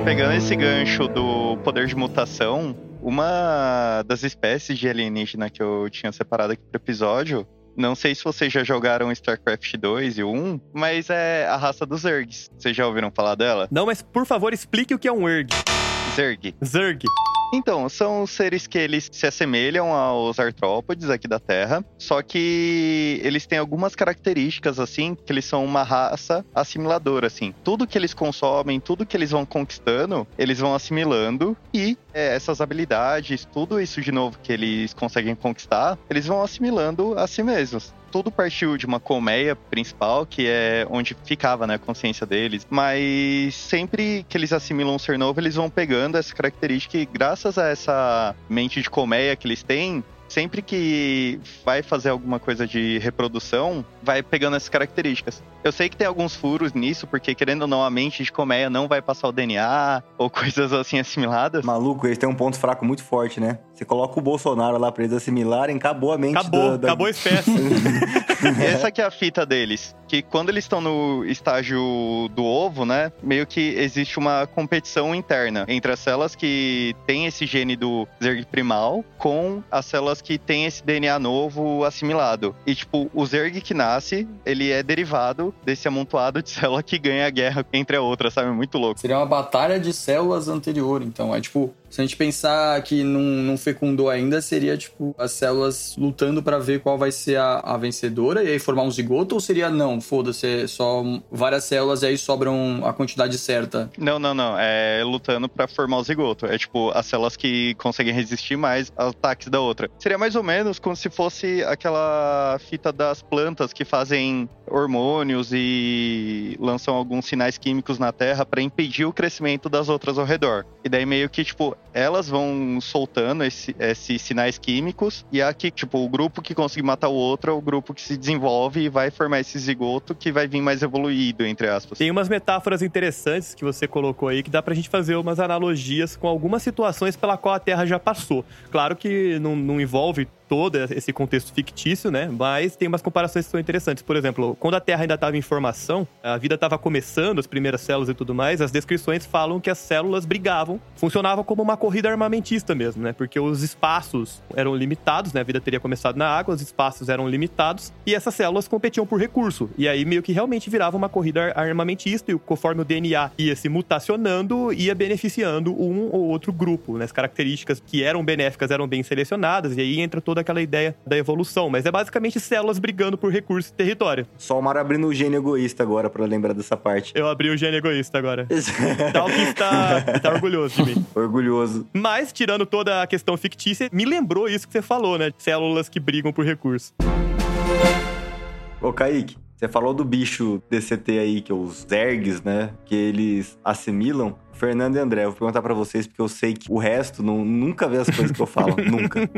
Pegando esse gancho do poder de mutação, uma das espécies de alienígena que eu tinha separado aqui pro episódio, não sei se vocês já jogaram StarCraft 2 e o 1, mas é a raça dos Zergs. Vocês já ouviram falar dela? Não, mas por favor, explique o que é um Erg. Zerg. Zerg. Então, são seres que eles se assemelham aos artrópodes aqui da Terra, só que eles têm algumas características, assim, que eles são uma raça assimiladora, assim. Tudo que eles consomem, tudo que eles vão conquistando, eles vão assimilando e é, essas habilidades, tudo isso de novo que eles conseguem conquistar, eles vão assimilando a si mesmos tudo partiu de uma colmeia principal, que é onde ficava né, a consciência deles. Mas sempre que eles assimilam um ser novo, eles vão pegando essa característica e graças a essa mente de colmeia que eles têm, sempre que vai fazer alguma coisa de reprodução, vai pegando essas características. Eu sei que tem alguns furos nisso, porque querendo ou não, a mente de colmeia não vai passar o DNA [LAUGHS] ou coisas assim assimiladas. Maluco, eles têm um ponto fraco muito forte, né? Você coloca o Bolsonaro lá pra eles assimilarem, acabou a mente Acabou, da, da- acabou a [LAUGHS] espécie. Essa que é a fita deles. Que quando eles estão no estágio do ovo, né? Meio que existe uma competição interna entre as células que têm esse gene do Zerg primal com as células que têm esse DNA novo assimilado. E, tipo, o Zerg que nasce, ele é derivado desse amontoado de [LAUGHS] célula que ganha a guerra entre a outra, sabe? Muito louco. Seria uma batalha de células anterior, então. É tipo, se a gente pensar que não, não fecundou ainda, seria tipo as células lutando pra ver qual vai ser a, a vencedora e aí formar um zigoto? Ou seria não, foda-se, é só várias células e aí sobram a quantidade certa? Não, não, não. É lutando pra formar o zigoto. É tipo as células que conseguem resistir mais aos ataques da outra. Seria mais ou menos como se fosse aquela fita das plantas que fazem hormônios e lançam alguns sinais químicos na Terra pra impedir o crescimento das outras ao redor. E daí meio que, tipo, elas vão soltando esse- esses sinais químicos e aqui, tipo, o grupo que conseguir matar o outro é o grupo que se desenvolve e vai formar esse zigoto que vai vir mais evoluído, entre aspas. Tem umas metáforas interessantes que você colocou aí que dá pra gente fazer umas analogias com algumas situações pela qual a Terra já passou. Claro que não, não envolve todo esse contexto fictício, né? Mas tem umas comparações que são interessantes. Por exemplo, quando a Terra ainda estava em formação, a vida estava começando, as primeiras células e tudo mais, as descrições falam que as células brigavam, funcionavam como uma corrida armamentista mesmo, né? Porque os espaços eram limitados, né? A vida teria começado na água, os espaços eram limitados e essas células competiam por recurso. E aí meio que realmente virava uma corrida ar- armamentista e conforme o DNA ia se mutacionando, ia beneficiando um ou outro grupo, né? As características que eram benéficas eram bem selecionadas e aí entra toda aquela ideia da evolução. Mas é basicamente células brigando por recurso e território. Só o Mário abrindo o gênio egoísta agora pra lembrar dessa parte. Eu abri o gênio egoísta agora. [LAUGHS] Tal que está, está orgulhoso de mim. [LAUGHS] Orgulhoso. Mas, tirando toda a questão fictícia, me lembrou isso que você falou, né? Células que brigam por recurso. Ô, Kaique, você falou do bicho DCT aí, que é os Zergs, né? Que eles assimilam. Fernando e André, eu vou perguntar pra vocês, porque eu sei que o resto não, nunca vê as coisas que eu falo. [LAUGHS] nunca.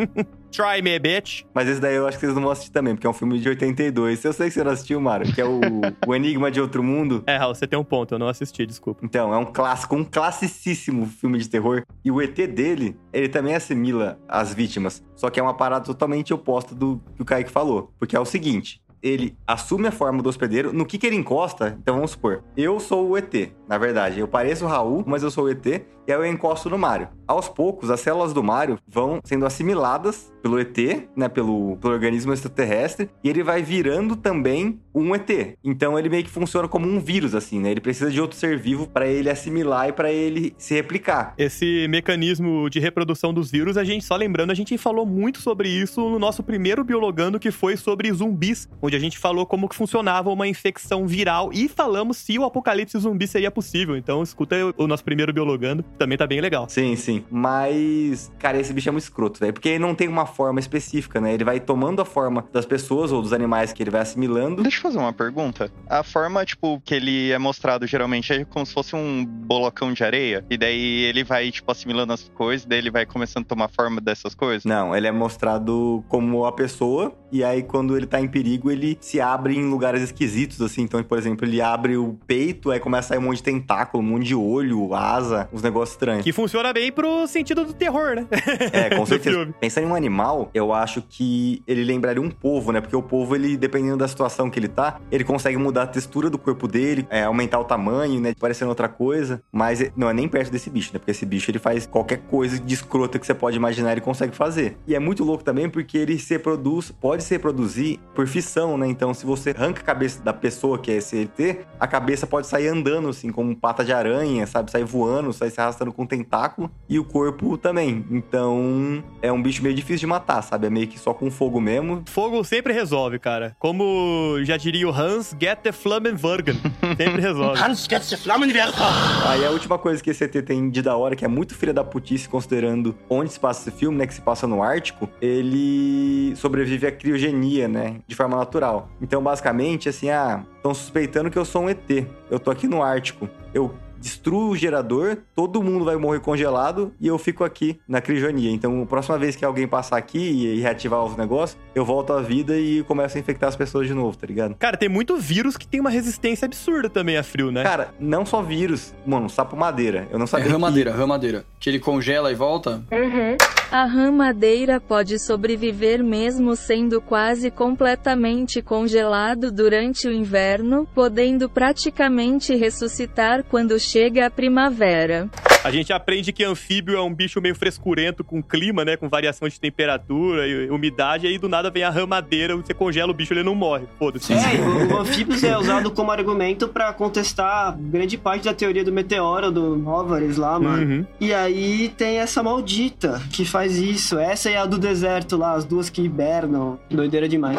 Try me, bitch. Mas esse daí eu acho que vocês não vão assistir também, porque é um filme de 82. Eu sei que você não assistiu, Mário, que é o, o Enigma de Outro Mundo. É, Raul, você tem um ponto, eu não assisti, desculpa. Então, é um clássico, um classicíssimo filme de terror. E o ET dele, ele também assimila as vítimas. Só que é uma parada totalmente oposta do que o Kaique falou. Porque é o seguinte. Ele assume a forma do hospedeiro. No que, que ele encosta? Então vamos supor. Eu sou o ET, na verdade. Eu pareço o Raul, mas eu sou o ET. E aí eu encosto no Mario. Aos poucos, as células do Mario vão sendo assimiladas pelo ET, né? Pelo, pelo organismo extraterrestre. E ele vai virando também um ET. Então ele meio que funciona como um vírus, assim, né? Ele precisa de outro ser vivo para ele assimilar e para ele se replicar. Esse mecanismo de reprodução dos vírus, a gente, só lembrando, a gente falou muito sobre isso no nosso primeiro Biologando, que foi sobre zumbis, onde a gente falou como que funcionava uma infecção viral e falamos se o apocalipse zumbi seria possível. Então escuta o nosso primeiro Biologando, também tá bem legal. Sim, sim. Mas, cara, esse bicho é muito escroto, velho. Porque ele não tem uma forma específica, né? Ele vai tomando a forma das pessoas ou dos animais que ele vai assimilando. Deixa eu fazer uma pergunta. A forma, tipo, que ele é mostrado geralmente é como se fosse um bolocão de areia. E daí ele vai, tipo, assimilando as coisas, daí ele vai começando a tomar forma dessas coisas. Não, ele é mostrado como a pessoa, e aí quando ele tá em perigo, ele se abre em lugares esquisitos, assim. Então, por exemplo, ele abre o peito, aí começa a sair um monte de tentáculo, um monte de olho, asa, uns negócios estranhos. Que funciona bem pro sentido do terror, né? É, com [LAUGHS] certeza. Pensando em um animal, eu acho que ele lembraria um povo, né? Porque o povo, ele, dependendo da situação que ele tá, ele consegue mudar a textura do corpo dele, é, aumentar o tamanho, né? Parecendo outra coisa. Mas é- não é nem perto desse bicho, né? Porque esse bicho, ele faz qualquer coisa de escrota que você pode imaginar, ele consegue fazer. E é muito louco também porque ele se reproduz, pode se reproduzir por fissão, né? Então, se você arranca a cabeça da pessoa que é ET, a cabeça pode sair andando, assim, como pata de aranha, sabe? Sair voando, sair se arrastando com um tentáculo. E o corpo também. Então, é um bicho meio difícil de matar, sabe? É meio que só com fogo mesmo. Fogo sempre resolve, cara. Como já diria o Hans, get the Flammenwergen. Sempre resolve. [LAUGHS] Hans gets the Flammenwerfer. Aí a última coisa que esse ET tem de da hora, que é muito filha da putice, considerando onde se passa esse filme, né? Que se passa no Ártico, ele sobrevive à criogenia, né? De forma natural. Então, basicamente, assim, ah, estão suspeitando que eu sou um ET. Eu tô aqui no Ártico. Eu destruo o gerador, todo mundo vai morrer congelado e eu fico aqui na criogenia. Então, a próxima vez que alguém passar aqui e reativar os negócios, eu volto à vida e começo a infectar as pessoas de novo, tá ligado? Cara, tem muito vírus que tem uma resistência absurda também a frio, né? Cara, não só vírus, mano, sapo madeira. Eu não É sabia. que- ramadeira, ramadeira. Que ele congela e volta. Uhum. A rã madeira pode sobreviver mesmo sendo quase completamente congelado durante o inverno, podendo praticamente ressuscitar quando chega a primavera. A gente aprende que anfíbio é um bicho meio frescurento com clima, né? Com variação de temperatura e umidade. E aí do nada vem a ramadeira, você congela o bicho, ele não morre. Foda-se. É, o, o anfíbios é usado como argumento pra contestar grande parte da teoria do meteoro, do Álvares lá, mano. Uhum. E aí tem essa maldita que faz isso. Essa é a do deserto lá, as duas que hibernam. Doideira demais.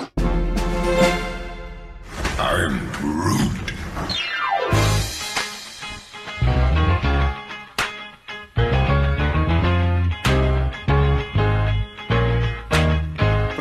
O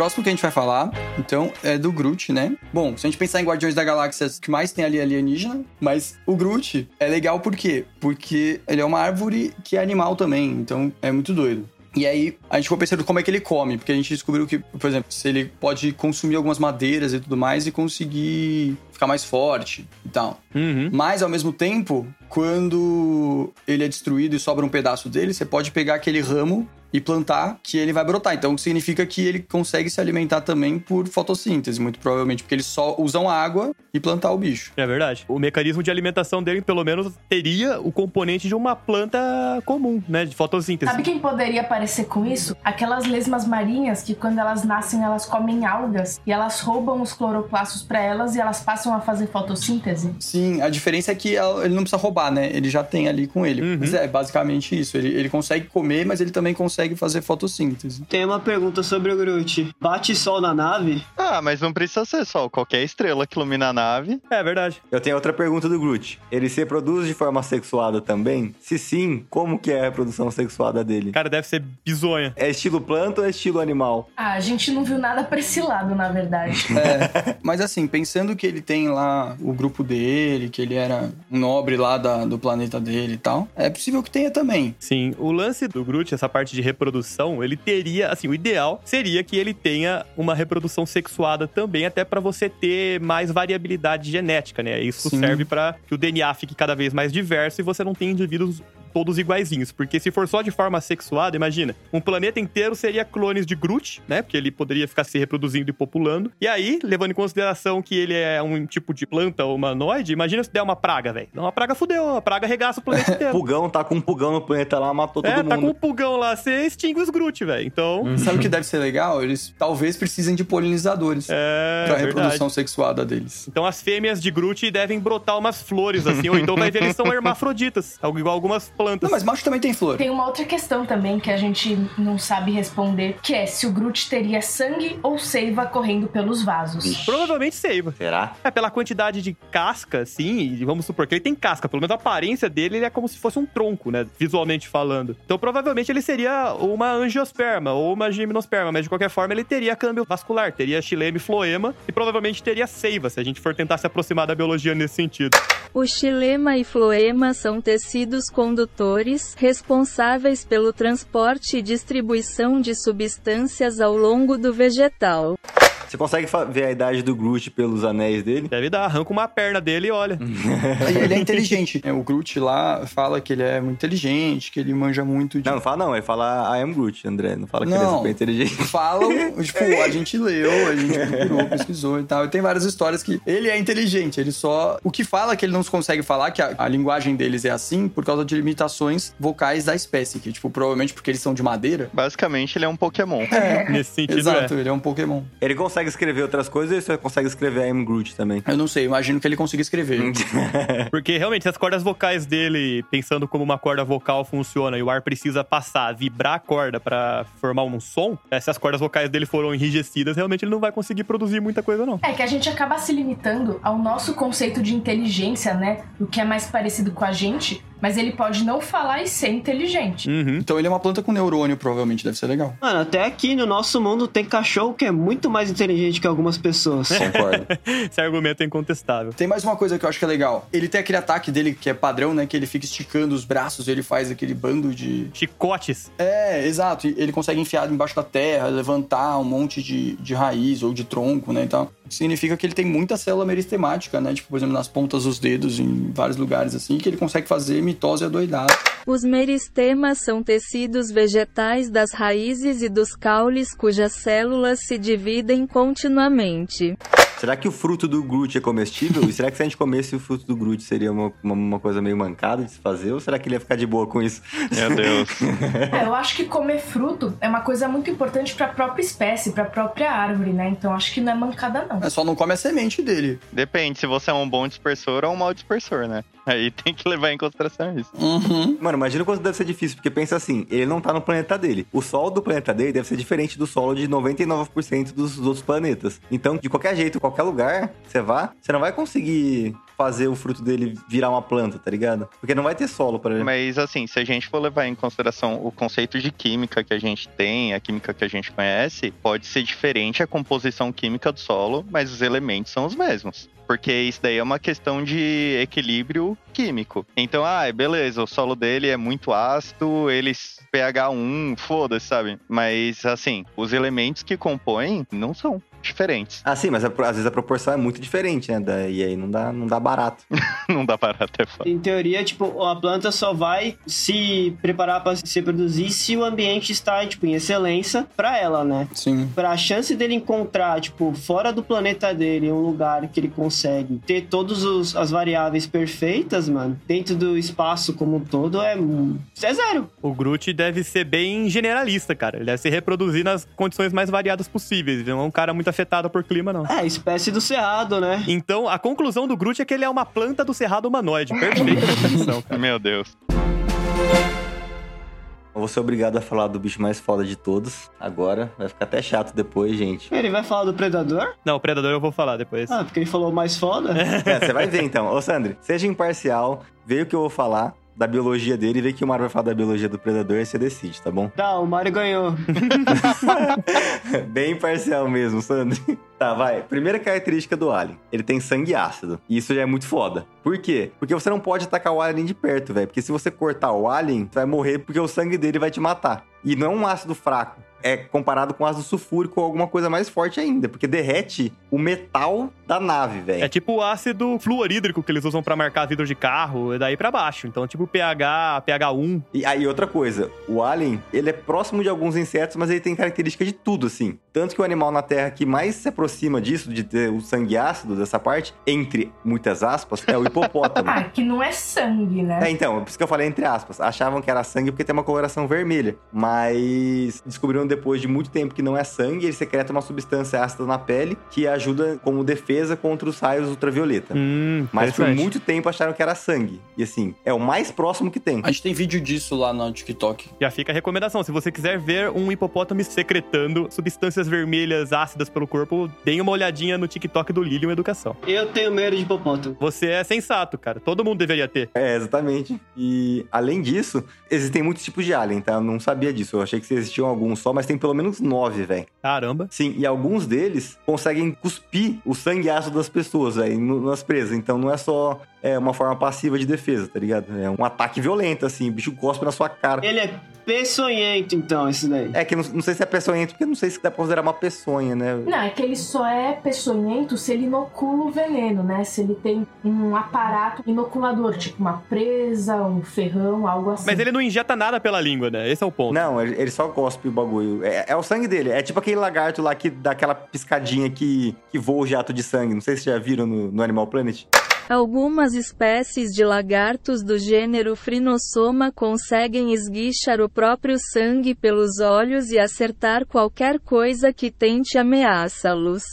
próximo que a gente vai falar, então, é do Groot, né? Bom, se a gente pensar em Guardiões da Galáxia, o que mais tem ali é alienígena, mas o Groot é legal por quê? Porque ele é uma árvore que é animal também, então é muito doido. E aí, a gente ficou pensando como é que ele come, porque a gente descobriu que, por exemplo, se ele pode consumir algumas madeiras e tudo mais e conseguir ficar mais forte e tal. Uhum. Mas, ao mesmo tempo, quando ele é destruído e sobra um pedaço dele, você pode pegar aquele ramo e plantar que ele vai brotar. Então, significa que ele consegue se alimentar também por fotossíntese, muito provavelmente, porque eles só usam água e plantar o bicho. É verdade. O mecanismo de alimentação dele, pelo menos, teria o componente de uma planta comum, né? De fotossíntese. Sabe quem poderia parecer com isso? Aquelas lesmas marinhas que quando elas nascem elas comem algas e elas roubam os cloroplastos pra elas e elas passam a fazer fotossíntese. Sim, a diferença é que ele não precisa roubar, né? Ele já tem ali com ele. Uhum. Mas é basicamente isso. Ele, ele consegue comer, mas ele também consegue fazer fotossíntese. Tem uma pergunta sobre o Groot. Bate sol na nave? Ah, mas não precisa ser sol. Qualquer estrela que ilumina a nave. É verdade. Eu tenho outra pergunta do Groot. Ele se reproduz de forma sexuada também? Se sim, como que é a reprodução sexuada dele? Cara, deve ser bizonha. É estilo planta ou é estilo animal? Ah, a gente não viu nada pra esse lado, na verdade. [LAUGHS] É, mas assim, pensando que ele tem lá o grupo dele, que ele era um nobre lá da- do planeta dele e tal, é possível que tenha também. Sim, o lance do Groot, essa parte de reprodução, ele teria, assim, o ideal seria que ele tenha uma reprodução sexuada também, até pra você ter mais variabilidade genética, né? Isso Sim. serve pra que o DNA fique cada vez mais diverso e você não tenha indivíduos todos iguaizinhos, porque se for só de forma sexuada, imagina, um planeta inteiro seria clones de Groot, né? Porque ele poderia ficar se reproduzindo e populando. E aí, levando em consideração que ele é um tipo de planta humanoide, imagina se der uma praga, velho. Uma praga fudeu, a praga regaça o planeta [LAUGHS] inteiro. Pulgão tá com um pulgão no planeta lá, matou É, todo tá com mundo. um pulgão lá, você extingue os Groot, velho. Então, Sabe o que deve ser legal? Eles talvez precisem de polinizadores é. pra verdade. reprodução sexuada deles. Então as fêmeas de Groot devem brotar umas flores, assim, ou então vai ver eles são hermafroditas, algo igual algumas plantas. Não, mas macho também tem flor. Tem uma outra questão também que a gente não sabe responder, que é se o Groot teria sangue ou seiva correndo pelos vasos. Provavelmente seiva. Será? É, pela quantidade de casca, assim, e vamos supor que ele tem casca, pelo menos a aparência dele ele é como se fosse um tronco, né, visualmente falando. Então provavelmente ele seria uma angiosperma ou uma gimnosperma, mas de qualquer forma ele teria câmbio vascular, teria xilema e floema e provavelmente teria seiva, se a gente for tentar se aproximar da biologia nesse sentido. O xilema e floema são tecidos condutores responsáveis pelo transporte e distribuição de substâncias ao longo do vegetal. Você consegue ver a idade do Groot pelos anéis dele? Deve dar, arranca uma perna dele e olha. [LAUGHS] E ele é inteligente. É, O Groot lá fala que ele é muito inteligente, que ele manja muito de Não, não fala não, ele fala I am Groot, André. Não fala que ele é super inteligente. [LAUGHS] falam, tipo, [LAUGHS] a gente leu, a gente procurou, pesquisou e tal. E tem várias histórias que ele é inteligente, ele só. O que fala é que ele não consegue falar, que a, a linguagem deles é assim, por causa de limitações vocais da espécie, que, tipo, provavelmente porque eles são de madeira. Basicamente, ele é um Pokémon. Nesse sentido, Exato, é. ele é um Pokémon. Ele consegue escrever outras coisas ou ele só consegue escrever I am Groot também? Eu não sei, imagino que ele consiga escrever. [LAUGHS] Porque realmente, se as cordas vocais dele, pensando como uma corda vocal funciona e o ar precisa passar, vibrar a corda pra formar um som, eh, se as cordas vocais dele foram enrijecidas, realmente ele não vai conseguir produzir muita coisa, não. É que a gente acaba se limitando ao nosso conceito de inteligência, né? O que é mais parecido com a gente, Mas ele pode não falar e ser inteligente. Uhum. Então ele é uma planta com neurônio, provavelmente, deve ser legal. Mano, até aqui no nosso mundo tem cachorro que é muito mais inteligente que algumas pessoas. [LAUGHS] Concordo. [LAUGHS] Esse argumento é incontestável. Tem mais uma coisa que eu acho que é legal. Ele tem aquele ataque dele que é padrão, né? Que ele fica esticando os braços e ele faz aquele bando de. Chicotes. É, exato. Ele consegue enfiar embaixo da terra, levantar um monte de, de raiz ou de tronco, né? Então, significa que ele tem muita célula meristemática, né? Tipo, por exemplo, nas pontas dos dedos, em vários lugares assim, que ele consegue fazer mitose adoidada. Os meristemas são tecidos vegetais das raízes e dos caules cujas células se dividem continuamente. Será que o fruto do Groot é comestível? e será que se a gente comesse o fruto do Groot seria uma, uma, uma coisa meio mancada de se fazer? Ou será que ele ia ficar de boa com isso? Meu Deus. [LAUGHS] É, eu acho que comer fruto é uma coisa muito importante pra própria espécie, pra própria árvore, né? Então acho que não é mancada, não. É só não come a semente dele. Depende se você é um bom dispersor ou um mau dispersor, né? Aí [LAUGHS] tem que levar em consideração isso. Uhum. Mano, imagina o quanto deve ser difícil, porque pensa assim, ele não tá no planeta dele. O solo do planeta dele deve ser diferente do solo de 99% dos outros planetas. Então, de qualquer jeito, qualquer lugar você vá, você não vai conseguir fazer o fruto dele virar uma planta, tá ligado? Porque não vai ter solo para ele. Mas assim, se a gente for levar em consideração o conceito de química que a gente tem, a química que a gente conhece, pode ser diferente a composição química do solo, mas os elementos são os mesmos. Porque isso daí é uma questão de equilíbrio químico. Então, ah, beleza, o solo dele é muito ácido, eles pH 1, foda-se, sabe? Mas assim, os elementos que compõem não são diferentes. Ah, sim, mas às vezes a proporção é muito diferente, né? Da- E aí não dá, não dá barato. [LAUGHS] não dá para até falar. Em teoria, tipo, a planta só vai se preparar para se reproduzir se o ambiente está, tipo, em excelência pra ela, né? Sim. Pra a chance dele encontrar, tipo, fora do planeta dele, um lugar que ele consegue ter todas os- as variáveis perfeitas, mano, dentro do espaço como um todo, é, é zero. O Groot deve ser bem generalista, cara. Ele deve se reproduzir nas condições mais variadas possíveis. Ele não é um cara muito afetado por clima, não. É, espécie do cerrado, né? Então, a conclusão do Groot é que ele é uma planta do cerrado humanoide. Perfeita definição, cara. Meu Deus. Eu vou ser obrigado a falar do bicho mais foda de todos. Agora, vai ficar até chato depois, gente. Ele vai falar do predador? Não, o Predador eu vou falar depois. Ah, porque ele falou mais foda? É, você vai ver então. Ô, Sandri, seja imparcial, vê o que eu vou falar da biologia dele e vê que o Mário vai falar da biologia do predador e você decide, tá bom? Tá, o Mario ganhou. [LAUGHS] Bem imparcial mesmo, Sandri. Tá, vai. Primeira característica do alien. Ele tem sangue ácido. E isso já é muito foda. Por quê? Porque você não pode atacar o alien de perto, velho. Porque se você cortar o alien, você vai morrer porque o sangue dele vai te matar. E não é um ácido fraco. É comparado com ácido sulfúrico ou alguma coisa mais forte ainda. Porque derrete o metal da nave, velho. É tipo o ácido fluorídrico que eles usam pra marcar vidro de carro, é daí pra baixo. Então, tipo pH, pH1. E aí, outra coisa, o alien, ele é próximo de alguns insetos, mas ele tem característica de tudo, assim. Tanto que o animal na Terra que mais se aproxima disso, de ter o sangue ácido dessa parte, entre muitas aspas, é o hipopótamo. [LAUGHS] Ah, que não é sangue, né? É, então, por isso que eu falei entre aspas. Achavam que era sangue porque tem uma coloração vermelha. Mas descobriram depois de muito tempo que não é sangue, ele secreta uma substância ácida na pele que ajuda como defesa contra os raios ultravioleta. Hum, Mas por muito tempo acharam que era sangue. E assim, é o mais próximo que tem. A gente tem vídeo disso lá no TikTok. Já fica a recomendação. Se você quiser ver um hipopótamo secretando substâncias vermelhas ácidas pelo corpo, deem uma olhadinha no TikTok do Lilium Educação. Eu tenho medo de hipopótamo. Você é sensato, cara. Todo mundo deveria ter. É, exatamente. E além disso, existem muitos tipos de alien, tá? Eu não sabia disso. Eu achei que existiam alguns só, mas tem pelo menos nove, velho. Caramba. Sim, e alguns deles conseguem cuspir o sangue ácido das pessoas, velho, nas presas. Então não é só é, uma forma passiva de defesa, tá ligado? É um ataque violento, assim. O bicho cospe na sua cara. Ele é peçonhento, então, esse daí. É que não, não sei se é peçonhento, porque não sei se dá pra considerar uma peçonha, né? Não, é que ele só é peçonhento se ele inocula o veneno, né? Se ele tem um aparato inoculador, tipo uma presa, um ferrão, algo assim. Mas ele não injeta nada pela língua, né? Esse é o ponto. Não, ele, ele só cospe o bagulho. É, é o sangue dele. É tipo aquele lagarto lá que dá aquela piscadinha que, que voa o jato de sangue. Não sei se já viram no, no Animal Planet. Algumas espécies de lagartos do gênero Phrynosoma conseguem esguichar o próprio sangue pelos olhos e acertar qualquer coisa que tente ameaçá-los.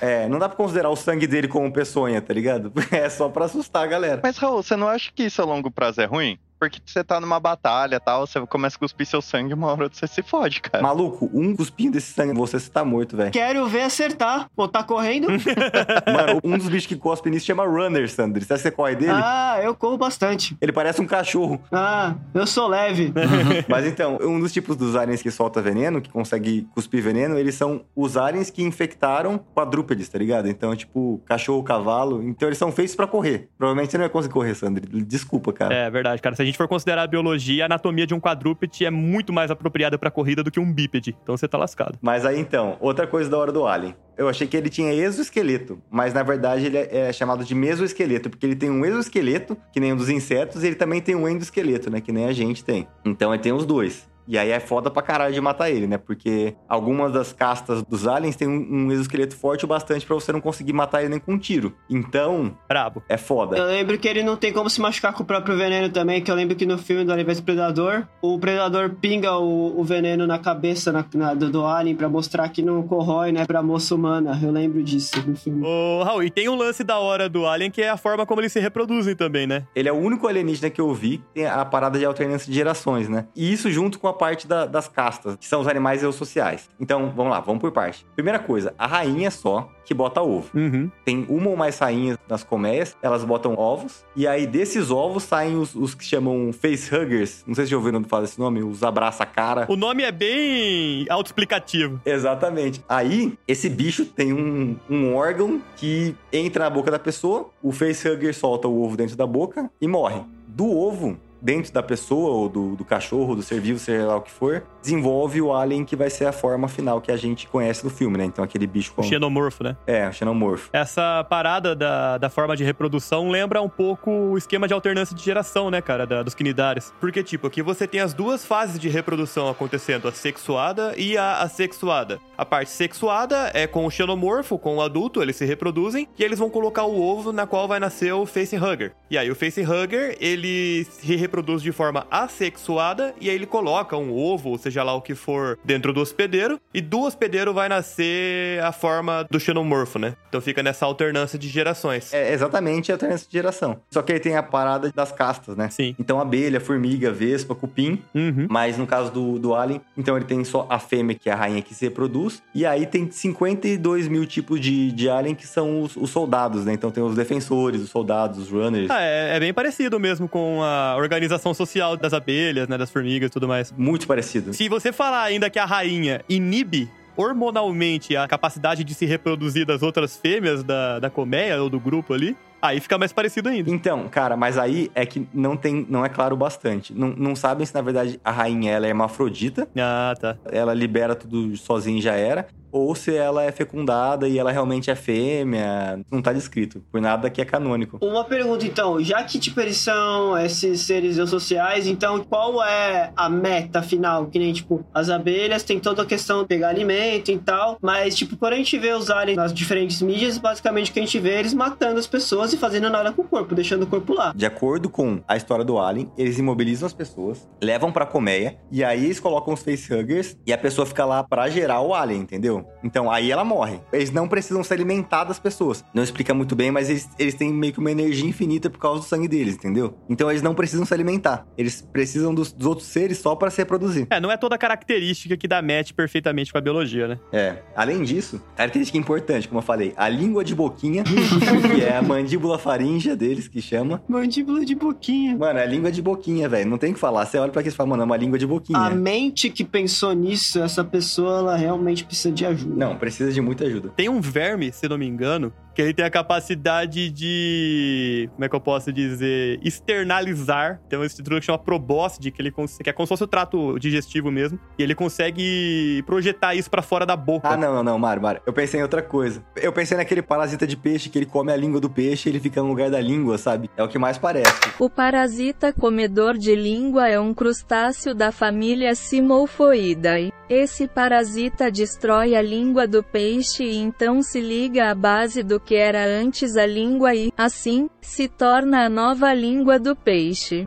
É, não dá pra considerar o sangue dele como peçonha, tá ligado? [LAUGHS] É só pra assustar a galera. Mas, Raul, você não acha que isso a longo prazo é ruim? Porque você tá numa batalha e tal, você começa a cuspir seu sangue, uma hora você se fode, cara. Maluco, um cuspinho desse sangue, você você tá morto, velho. Quero ver acertar. Pô, tá correndo? [LAUGHS] Mano, um dos bichos que cospe nisso chama Runner, Sandro. Você acha que você corre dele? ah, eu corro bastante. Ele parece um cachorro. Ah, eu sou leve. [LAUGHS] Mas então, um dos tipos dos aliens que solta veneno, que consegue cuspir veneno, eles são os aliens que infectaram quadrúpedes, tá ligado? Então, tipo, cachorro, cavalo. Então, eles são feitos pra correr. Provavelmente você não vai conseguir correr, Sandro. Desculpa, cara. É verdade, cara. Se a gente for considerar a biologia, a anatomia de um quadrúpede é muito mais apropriada pra corrida do que um bípede. Então você tá lascado. Mas aí então, outra coisa da hora do Alien. Eu achei que ele tinha exoesqueleto, mas na verdade ele é é chamado de mesoesqueleto, porque ele tem um exoesqueleto, que nem um dos insetos, e ele também tem um endoesqueleto, né? Que nem a gente tem. Então ele tem os dois. E aí é foda pra caralho de matar ele, né? Porque algumas das castas dos aliens tem um, um exoesqueleto forte o bastante pra você não conseguir matar ele nem com um tiro. Então, Brabo. é foda. Eu lembro que ele não tem como se machucar com o próprio veneno também, que eu lembro que no filme do Alien vs Predador, o Predador pinga o, o veneno na cabeça na- na- do, do Alien pra mostrar que não corrói, né, pra moça humana. Eu lembro disso no filme. Ô, Raul, e tem um lance da hora do Alien que é a forma como eles se reproduzem também, né? Ele é o único alienígena que eu vi que tem a parada de alternância de gerações, né? E isso junto com a parte da- das castas, que são os animais eusociais. Então, vamos lá, vamos por parte. Primeira coisa, a rainha só que bota ovo. Uhum. Tem uma ou mais rainhas nas colmeias, elas botam ovos, e aí desses ovos saem os, os que chamam facehuggers. Não sei se já ouviram falar desse nome, os abraça-cara. O nome é bem autoexplicativo. Exatamente. Aí, esse bicho tem um, um órgão que entra na boca da pessoa, o facehugger solta o ovo dentro da boca e morre. Do ovo, dentro da pessoa, ou do, do cachorro, do ser vivo, seja lá o que for, desenvolve o alien que vai ser a forma final que a gente conhece no filme, né? Então aquele bicho O com... xenomorfo, né? É, o xenomorfo. Essa parada da, da forma de reprodução lembra um pouco o esquema de alternância de geração, né, cara, da- dos quinidários. Porque, tipo, aqui você tem as duas fases de reprodução acontecendo, a sexuada e a assexuada. A parte sexuada é com o xenomorfo, com o adulto, eles se reproduzem, e eles vão colocar o ovo na qual vai nascer o facehugger. E aí o facehugger, ele se reproduz de forma assexuada, e aí ele coloca um ovo, ou seja lá o que for, dentro do hospedeiro, e do hospedeiro vai nascer a forma do xenomorfo, né? Então fica nessa alternância de gerações. É exatamente a alternância de geração. Só que ele tem a parada das castas, né? Sim. Então abelha, formiga, vespa, cupim, Uhum. Mas no caso do, do Alien, então ele tem só a fêmea, que é a rainha que se reproduz. E aí tem 52 mil tipos de, de Alien que são os, os soldados, né? Então tem os defensores, os soldados, os runners. Ah, é, é bem parecido mesmo com a organização social das abelhas, né? Das formigas e tudo mais. Muito parecido. Se você falar ainda que a rainha inibe hormonalmente a capacidade de se reproduzir das outras fêmeas da, da colmeia ou do grupo ali, aí fica mais parecido ainda. Então, cara, mas aí é que não tem, não é claro bastante. Não, não sabem se na verdade a rainha ela é hermafrodita, Ah, tá. ela libera tudo sozinha e já era, ou se ela é fecundada e ela realmente é fêmea. Não tá descrito, por nada que é canônico. Uma pergunta então, já que tipo eles são esses seres sociais, então qual é a meta final? Que nem tipo, as abelhas tem toda a questão de pegar alimento e tal, mas tipo, quando a gente vê os aliens nas diferentes mídias, basicamente o que a gente vê é eles matando as pessoas e fazendo nada com o corpo, deixando o corpo lá. De acordo com a história do Alien, eles imobilizam as pessoas, levam pra colmeia, e aí eles colocam os facehuggers e a pessoa fica lá pra gerar o Alien, entendeu? Então aí ela morre. Eles não precisam se alimentar das pessoas. Não explica muito bem, mas eles, eles têm meio que uma energia infinita por causa do sangue deles, entendeu? Então eles não precisam se alimentar. Eles precisam dos, dos outros seres só pra se reproduzir. É, não é toda característica que dá match perfeitamente com a biologia, né? É. Além disso, característica importante, como eu falei, a língua de boquinha, [LAUGHS] que é a mandíbula faríngea deles, que chama. Mandíbula de boquinha. Mano, é língua de boquinha, velho. Não tem o que falar. Você olha pra aqui e fala, mano, é uma língua de boquinha. A mente que pensou nisso, essa pessoa, ela realmente precisa de ajuda. Não, precisa de muita ajuda. Tem um verme, se não me engano, que ele tem a capacidade de. Como é que eu posso dizer? Externalizar. Tem uma estrutura que chama probóscide, que ele consegue. Que é como se fosse o trato digestivo mesmo. E ele consegue projetar isso pra fora da boca. Ah, não, não, não, Mário, Mário. Eu pensei em outra coisa. Eu pensei naquele parasita de peixe que ele come a língua do peixe e ele fica no lugar da língua, sabe? É o que mais parece. O parasita comedor de língua é um crustáceo da família Simolfoidae. Esse parasita destrói a língua do peixe e então se liga à base do que era antes a língua e, assim, se torna a nova língua do peixe.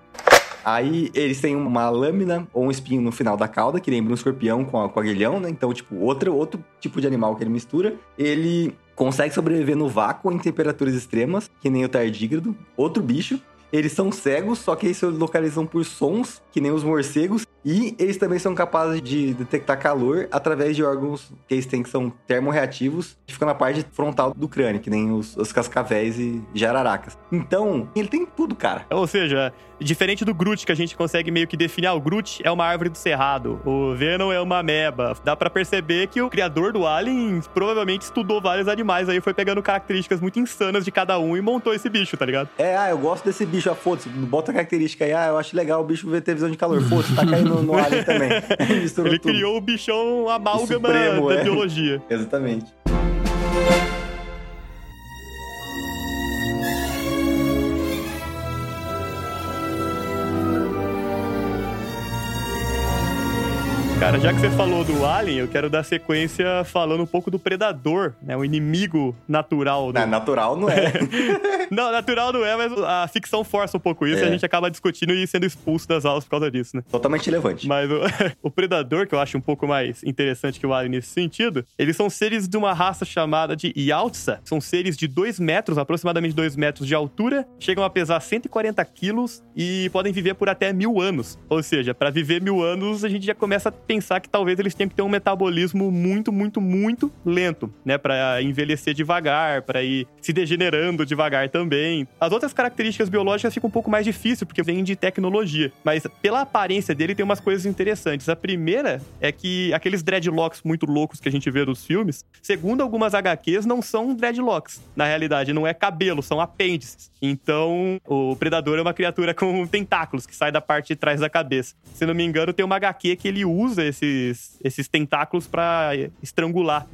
Aí eles têm uma lâmina ou um espinho no final da cauda, que lembra um escorpião com, a, com aguilhão, né? Então, tipo, outro, outro tipo de animal que ele mistura. Ele consegue sobreviver no vácuo em temperaturas extremas, que nem o tardígrado, outro bicho. Eles são cegos, só que eles se localizam por sons, que nem os morcegos. E eles também são capazes de detectar calor através de órgãos que eles têm que são termorreativos, que ficam na parte frontal do crânio, que nem os, os cascavéis e jararacas. Então, ele tem tudo, cara. Ou seja, diferente do Groot, que a gente consegue meio que definir, ah, o Groot é uma árvore do cerrado, o Venom é uma ameba. Dá pra perceber que o criador do Alien provavelmente estudou vários animais aí, foi pegando características muito insanas de cada um e montou esse bicho, tá ligado? É, ah, eu gosto desse bicho, ah, foda-se, bota a característica aí, ah, eu acho legal o bicho ver televisão de calor, foda-se, tá caindo no, no [LAUGHS] Alien também. [LAUGHS] Ele tudo. criou o bichão amálgama Supremo, da é. biologia. [LAUGHS] Exatamente. Cara, já que você falou do Alien, eu quero dar sequência falando um pouco do Predador, né? O inimigo natural do... Não, natural não é. [LAUGHS] Não, natural não é, mas a ficção força um pouco isso É. e a gente acaba discutindo e sendo expulso das aulas por causa disso, né? Totalmente relevante. Mas o, [LAUGHS] o Predador, que eu acho um pouco mais interessante que o Alien nesse sentido, eles são seres de uma raça chamada de Yautza. São seres de 2 metros, aproximadamente 2 metros de altura, chegam a pesar 140 quilos e podem viver por até mil anos. Ou seja, para viver mil anos, a gente já começa a pensar que talvez eles tenham que ter um metabolismo muito, muito, muito lento, né? Para envelhecer devagar, para ir se degenerando devagar também. As outras características biológicas ficam um pouco mais difícil, porque vem de tecnologia. Mas pela aparência dele, tem umas coisas interessantes. A primeira é que aqueles dreadlocks muito loucos que a gente vê nos filmes, segundo algumas HQs, não são dreadlocks. Na realidade, não é cabelo, são apêndices. Então, o predador é uma criatura com tentáculos que sai da parte de trás da cabeça. Se não me engano, tem uma HQ que ele usa esses, esses tentáculos pra estrangular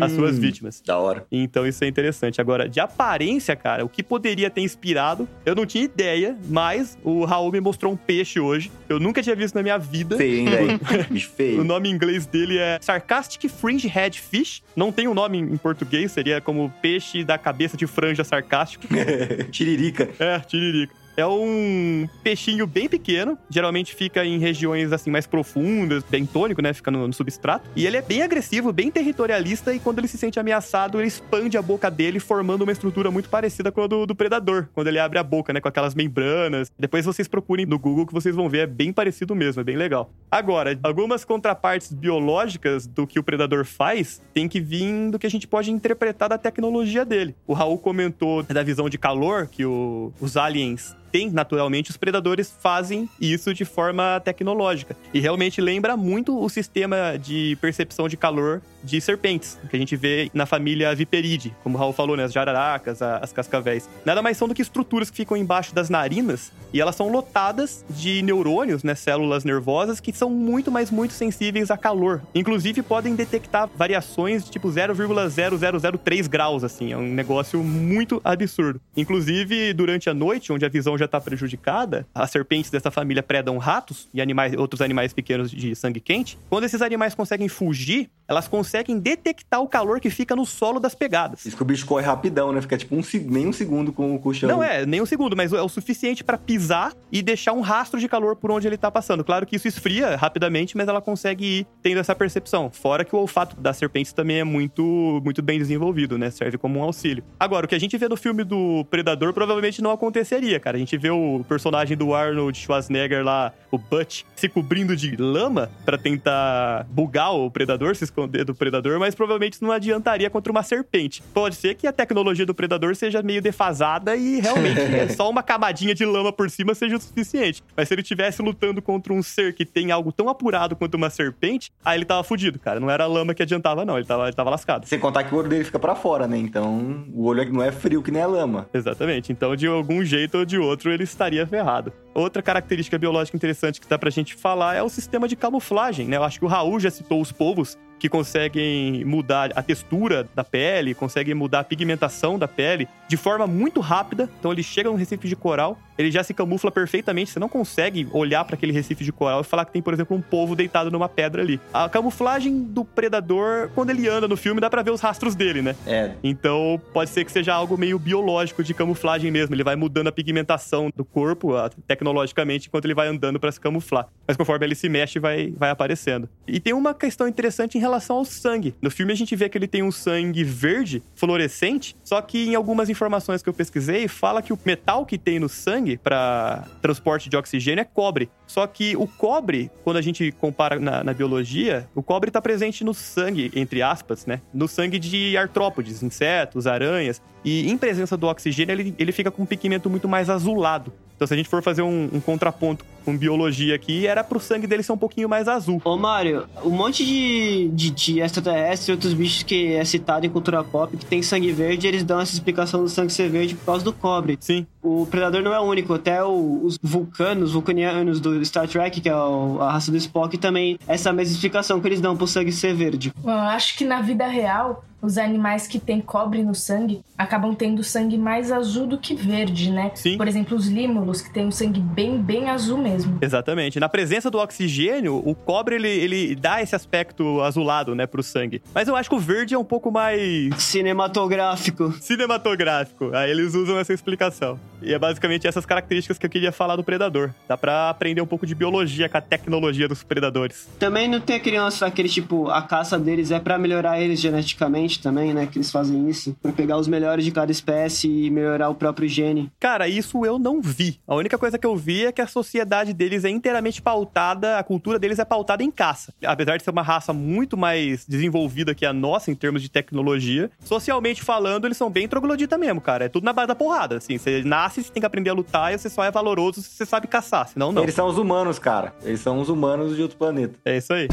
as suas vítimas. Da hora. Então isso é interessante. Agora, de aparência, cara, o que poderia ter inspirado, eu não tinha ideia, mas o Raul me mostrou um peixe hoje. Eu nunca tinha visto na minha vida. Feio, hein, velho? [LAUGHS] Bicho O feio. nome em inglês dele é Sarcastic Fringe Head Fish. Não tem um nome em português, seria como peixe da cabeça de franja sarcástico. [LAUGHS] Tiririca. É, tiririca. É um peixinho bem pequeno, geralmente fica em regiões assim mais profundas, bem tônico, né? Fica no, no substrato. E ele é bem agressivo, bem territorialista, e quando ele se sente ameaçado, ele expande a boca dele, formando uma estrutura muito parecida com a do, do predador, quando ele abre a boca, né? Com aquelas membranas. Depois vocês procurem no Google que vocês vão ver, é bem parecido mesmo, é bem legal. Agora, algumas contrapartes biológicas do que o predador faz tem que vir do que a gente pode interpretar da tecnologia dele. O Raul comentou da visão de calor que o- os aliens têm naturalmente, os predadores fazem isso de forma tecnológica. E realmente lembra muito o sistema de percepção de calor de serpentes, que a gente vê na família Viperidae, como o Raul falou, né? As jararacas, as cascavéis. Nada mais são do que estruturas que ficam embaixo das narinas e elas são lotadas de neurônios, né? Células nervosas que são muito, mas muito sensíveis a calor. Inclusive podem detectar variações de tipo 0,0003 graus, assim. É um negócio muito absurdo. Inclusive, durante a noite, onde a visão já está prejudicada, as serpentes dessa família predam ratos e animais, outros animais pequenos de sangue quente. Quando esses animais conseguem fugir, elas conseguem detectar o calor que fica no solo das pegadas. Isso que o bicho corre rapidão, né? Fica tipo um, nem um segundo com o colchão. Não é, nem um segundo, mas é o suficiente pra pisar e deixar um rastro de calor por onde ele tá passando. Claro que isso esfria rapidamente, mas ela consegue ir tendo essa percepção. Fora que o olfato das serpentes também é muito, muito bem desenvolvido, né? Serve como um auxílio. Agora, o que a gente vê no filme do Predador provavelmente não aconteceria, cara. A gente vê o personagem do Arnold Schwarzenegger lá, o Butch, se cobrindo de lama pra tentar bugar o Predador, se esconder do Predador, mas provavelmente isso não adiantaria contra uma serpente. Pode ser que a tecnologia do Predador seja meio defasada e realmente [LAUGHS] é só uma camadinha de lama por cima seja o suficiente. Mas se ele estivesse lutando contra um ser que tem algo tão apurado quanto uma serpente, aí ele tava fudido, cara. Não era a lama que adiantava, não. Ele tava, ele tava lascado. Sem contar que o olho dele fica pra fora, né? Então, o olho não é frio que nem a lama. Exatamente. Então, de algum jeito ou de outro, ele estaria ferrado. Outra característica biológica interessante que dá pra gente falar é o sistema de camuflagem, né? Eu acho que o Raul já citou os povos que conseguem mudar a textura da pele, conseguem mudar a pigmentação da pele de forma muito rápida. Então ele chega num recife de coral, ele já se camufla perfeitamente. Você não consegue olhar para aquele recife de coral e falar que tem, por exemplo, um povo deitado numa pedra ali. A camuflagem do predador, quando ele anda no filme, dá pra ver os rastros dele, né? É. Então, pode ser que seja algo meio biológico de camuflagem mesmo. Ele vai mudando a pigmentação do corpo tecnologicamente enquanto ele vai andando para se camuflar. Mas conforme ele se mexe, vai, vai aparecendo. E tem uma questão interessante em relação ao sangue. No filme a gente vê que ele tem um sangue verde, fluorescente, só que em algumas informações que eu pesquisei, fala que o metal que tem no sangue para transporte de oxigênio é cobre. Só que o cobre, quando a gente compara na, na biologia, o cobre está presente no sangue, entre aspas, né? No sangue de artrópodes, insetos, aranhas. E em presença do oxigênio, ele, ele fica com um pigmento muito mais azulado. Então, se a gente for fazer um, um contraponto com biologia aqui, era pro sangue dele ser um pouquinho mais azul. Ô, Mário, um monte de, de, de extraterrestres e outros bichos que é citado em cultura pop que tem sangue verde, eles dão essa explicação do sangue ser verde por causa do cobre. Sim. O Predador não é o único, até o- os vulcanos, vulcanianos do Star Trek, que é o- a raça do Spock, também essa mesma explicação que eles dão pro sangue ser verde. Bom, eu acho que na vida real, os animais que têm cobre no sangue acabam tendo sangue mais azul do que verde, né? Sim. Por exemplo, os límulos, que têm um sangue bem, bem azul mesmo. Exatamente. Na presença do oxigênio, o cobre ele, ele dá esse aspecto azulado, né, pro sangue. Mas eu acho que o verde é um pouco mais Cinematográfico. cinematográfico. Aí eles usam essa explicação. E é basicamente essas características que eu queria falar do predador. Dá pra aprender um pouco de biologia com a tecnologia dos predadores. Também não tem aquele lance daquele tipo, a caça deles é pra melhorar eles geneticamente também, né? Que eles fazem isso. Pra pegar os melhores de cada espécie e melhorar o próprio gene. Cara, isso eu não vi. A única coisa que eu vi é que a sociedade deles é inteiramente pautada, a cultura deles é pautada em caça. Apesar de ser uma raça muito mais desenvolvida que a nossa em termos de tecnologia, socialmente falando, eles são bem troglodita mesmo, cara. É tudo na base da porrada. Assim, você nasce, você tem que aprender a lutar e você só é valoroso se você sabe caçar, senão não. Eles são os humanos, cara. Eles são os humanos de outro planeta. É isso aí.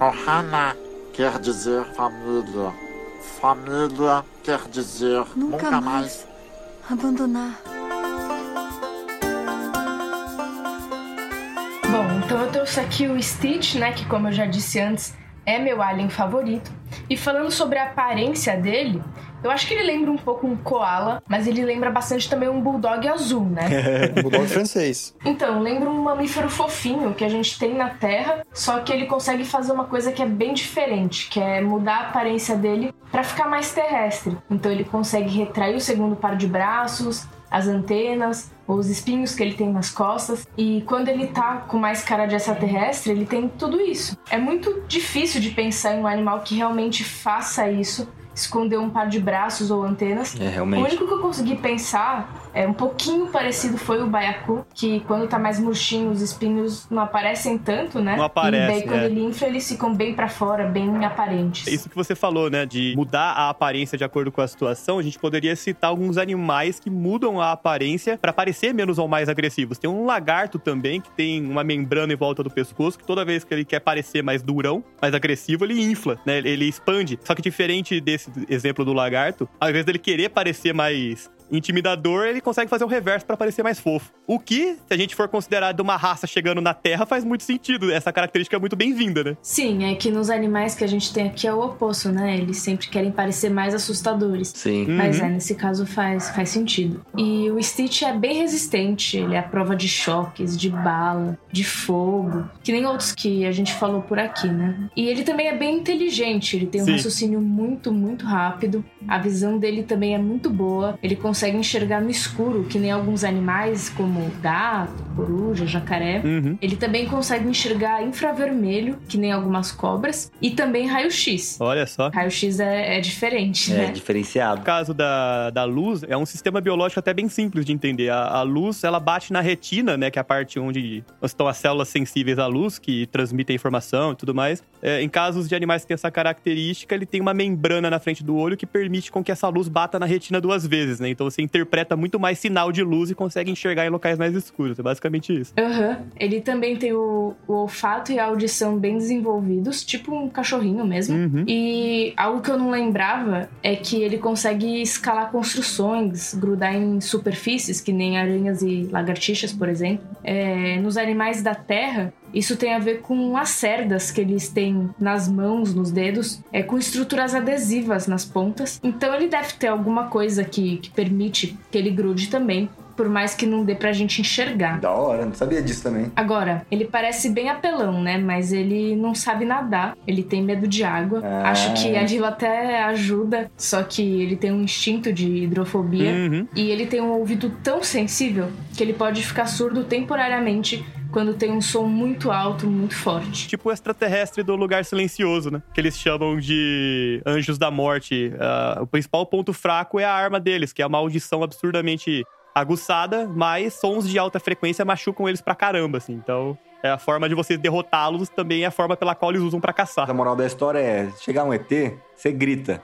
Ohana quer dizer família. Família quer dizer Nunca nunca, mais. mais. Abandonar. Bom, então eu trouxe aqui o Stitch, né? Que, como eu já disse antes, é meu alien favorito. E falando sobre a aparência dele, eu acho que ele lembra um pouco um koala, mas ele lembra bastante também um bulldog azul, né? [LAUGHS] Bulldog francês. Então, lembra um mamífero fofinho que a gente tem na Terra, só que ele consegue fazer uma coisa que é bem diferente, que é mudar a aparência dele para ficar mais terrestre. Então ele consegue retrair o segundo par de braços, as antenas, os espinhos que ele tem nas costas. E quando ele tá com mais cara de extraterrestre, ele tem tudo isso. É muito difícil de pensar em um animal que realmente faça isso, esconder um par de braços ou antenas. É, O realmente. único que eu consegui pensar é um pouquinho parecido foi o baiacu, que quando tá mais murchinho, os espinhos não aparecem tanto, né? Não aparece, E daí quando é. ele infla, eles ficam bem pra fora, bem aparentes. Isso que você falou, né? De mudar a aparência de acordo com a situação, a gente poderia citar alguns animais que mudam a aparência para parecer menos ou mais agressivos. Tem um lagarto também que tem uma membrana em volta do pescoço, que toda vez que ele quer parecer mais durão, mais agressivo, ele infla, né? Ele expande. Só que diferente desse exemplo do lagarto, ao invés dele querer parecer mais intimidador, ele consegue fazer o reverso para parecer mais fofo. O que, se a gente for considerar de uma raça chegando na Terra, faz muito sentido. Essa característica é muito bem-vinda, né? Sim, é que nos animais que a gente tem aqui é o oposto, né? Eles sempre querem parecer mais assustadores. Sim. Mas Uhum. é, nesse caso faz, faz sentido. E o Stitch é bem resistente, ele é a prova de choques, de bala, de fogo, que nem outros que a gente falou por aqui, né? E ele também é bem inteligente, ele tem um Sim. raciocínio muito, muito rápido. A visão dele também é muito boa, ele consegue enxergar no escuro, que nem alguns animais, como gato, coruja, jacaré. Uhum. Ele também consegue enxergar infravermelho, que nem algumas cobras, e também raio-x. Olha só. Raio-x é, é diferente, É, né? diferenciado. No caso da, da luz, é um sistema biológico até bem simples de entender. A, a luz, ela bate na retina, né? Que é a parte onde estão as células sensíveis à luz, que transmitem informação e tudo mais. É, em casos de animais que têm essa característica, ele tem uma membrana na frente do olho que permite com que essa luz bata na retina duas vezes, né? Então você interpreta muito mais sinal de luz e consegue enxergar em locais mais escuros. É basicamente isso. Aham. Ele também tem o, o olfato e a audição bem desenvolvidos, tipo um cachorrinho mesmo. Uhum. E algo que eu não lembrava é que ele consegue escalar construções, grudar em superfícies, que nem aranhas e lagartixas, por exemplo. É, nos animais da terra, isso tem a ver com as cerdas que eles têm nas mãos, nos dedos, é, com estruturas adesivas nas pontas. Então ele deve ter alguma coisa que, que permite que ele grude também, por mais que não dê pra gente enxergar. Da hora, não sabia disso também. Agora, ele parece bem apelão, né? Mas ele não sabe nadar, ele tem medo de água. Ah. Acho que a Lila até ajuda, só que ele tem um instinto de hidrofobia. Uhum. E ele tem um ouvido tão sensível que ele pode ficar surdo temporariamente quando tem um som muito alto, muito forte. Tipo o extraterrestre do lugar silencioso, né? Que eles chamam de anjos da morte. Ah, o principal ponto fraco é a arma deles, que é uma audição absurdamente aguçada, mas sons de alta frequência machucam eles pra caramba, assim. Então, é a forma de você derrotá-los, também é a forma pela qual eles usam pra caçar. A moral da história é: chegar um ET, você grita.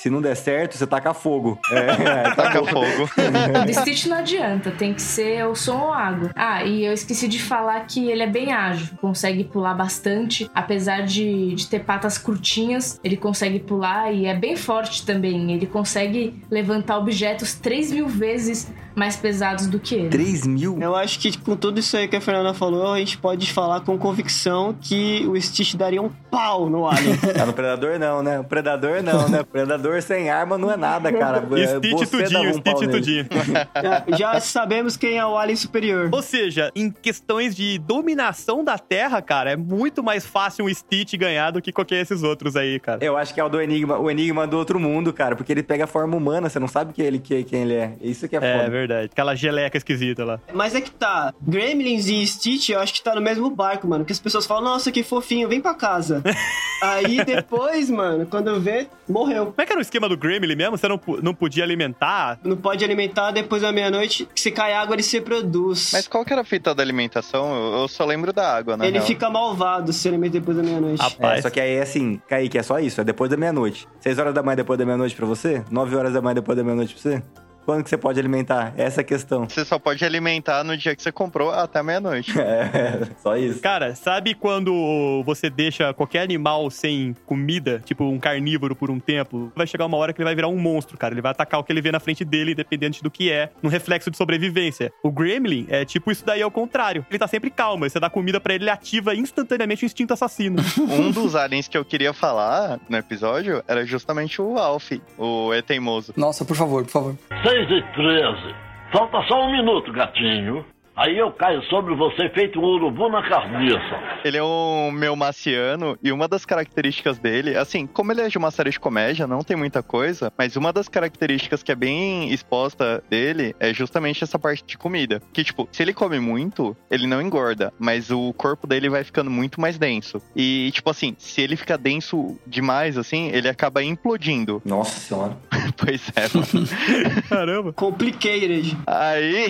Se não der certo, você taca fogo. [LAUGHS] É, Taca [LAUGHS] fogo. [LAUGHS] Do Stitch não adianta, tem que ser o som ou água. Ah, e eu esqueci de falar que ele é bem ágil, consegue pular bastante, apesar de, de ter patas curtinhas, ele consegue pular e é bem forte também. Ele consegue levantar objetos 3 mil vezes mais pesados do que ele. 3 mil? Eu acho que com tudo isso aí que a Fernanda falou, a gente pode falar com convicção que o Stitch daria um pau no Alien. [LAUGHS] Ah, no Predador não, né? O Predador não, né? O Predador sem arma não é nada, cara. [LAUGHS] Stitch Você tudinho, um Stitch tudinho. [LAUGHS] Já- sabemos quem é o Alien superior. Ou seja, em questões de dominação da Terra, cara, é muito mais fácil um Stitch ganhar do que qualquer desses outros aí, cara. Eu acho que é o do Enigma, o Enigma do outro mundo, cara, porque ele pega a forma humana, você não sabe que ele, que, quem ele é. Isso que é É foda. Verdade. Aquela geleca esquisita lá. Mas é que tá, Gremlins e Stitch, eu acho que tá no mesmo barco, mano. Que as pessoas falam, nossa, que fofinho, vem pra casa. [LAUGHS] Aí depois, mano, quando vê, morreu. Como é que era o esquema do Gremlin mesmo? Você não, não podia alimentar? Não pode alimentar depois da meia-noite, que se cai água ele se reproduz. Mas qual que era a fita da alimentação? Eu- Eu só lembro da água, né? ele fica malvado se alimenta depois da meia-noite. É, Rapaz. só que aí, assim, Kaique, é só isso, é depois da meia-noite. 6 horas da manhã depois da meia-noite pra você? 9 horas da manhã depois da meia-noite pra você? quando que você pode alimentar? Essa é a questão. Você só pode alimentar no dia que você comprou até meia-noite. [LAUGHS] é, só isso. Cara, sabe quando você deixa qualquer animal sem comida, tipo um carnívoro por um tempo? Vai chegar uma hora que ele vai virar um monstro, cara. Ele vai atacar o que ele vê na frente dele, independente do que é, num reflexo de sobrevivência. O Gremlin é tipo isso daí ao contrário. Ele tá sempre calmo, você dá comida para ele, ele ativa instantaneamente o instinto assassino. [LAUGHS] um dos aliens que eu queria falar no episódio era justamente o Alf, o E Teimoso. Nossa, por favor, por favor. Sei 6h13. Falta só um minuto, gatinho. Aí eu caio sobre você feito um urubu na carniça. Ele é um meu marciano e uma das características dele, assim, como ele é de uma série de comédia, não tem muita coisa, mas uma das características que é bem exposta dele é justamente essa parte de comida. Que, tipo, se ele come muito, ele não engorda, mas o corpo dele vai ficando muito mais denso. E, tipo assim, se ele fica denso demais, assim, ele acaba implodindo. [LAUGHS] Nossa senhora. pois é, mano. Caramba. Complicated. Aí,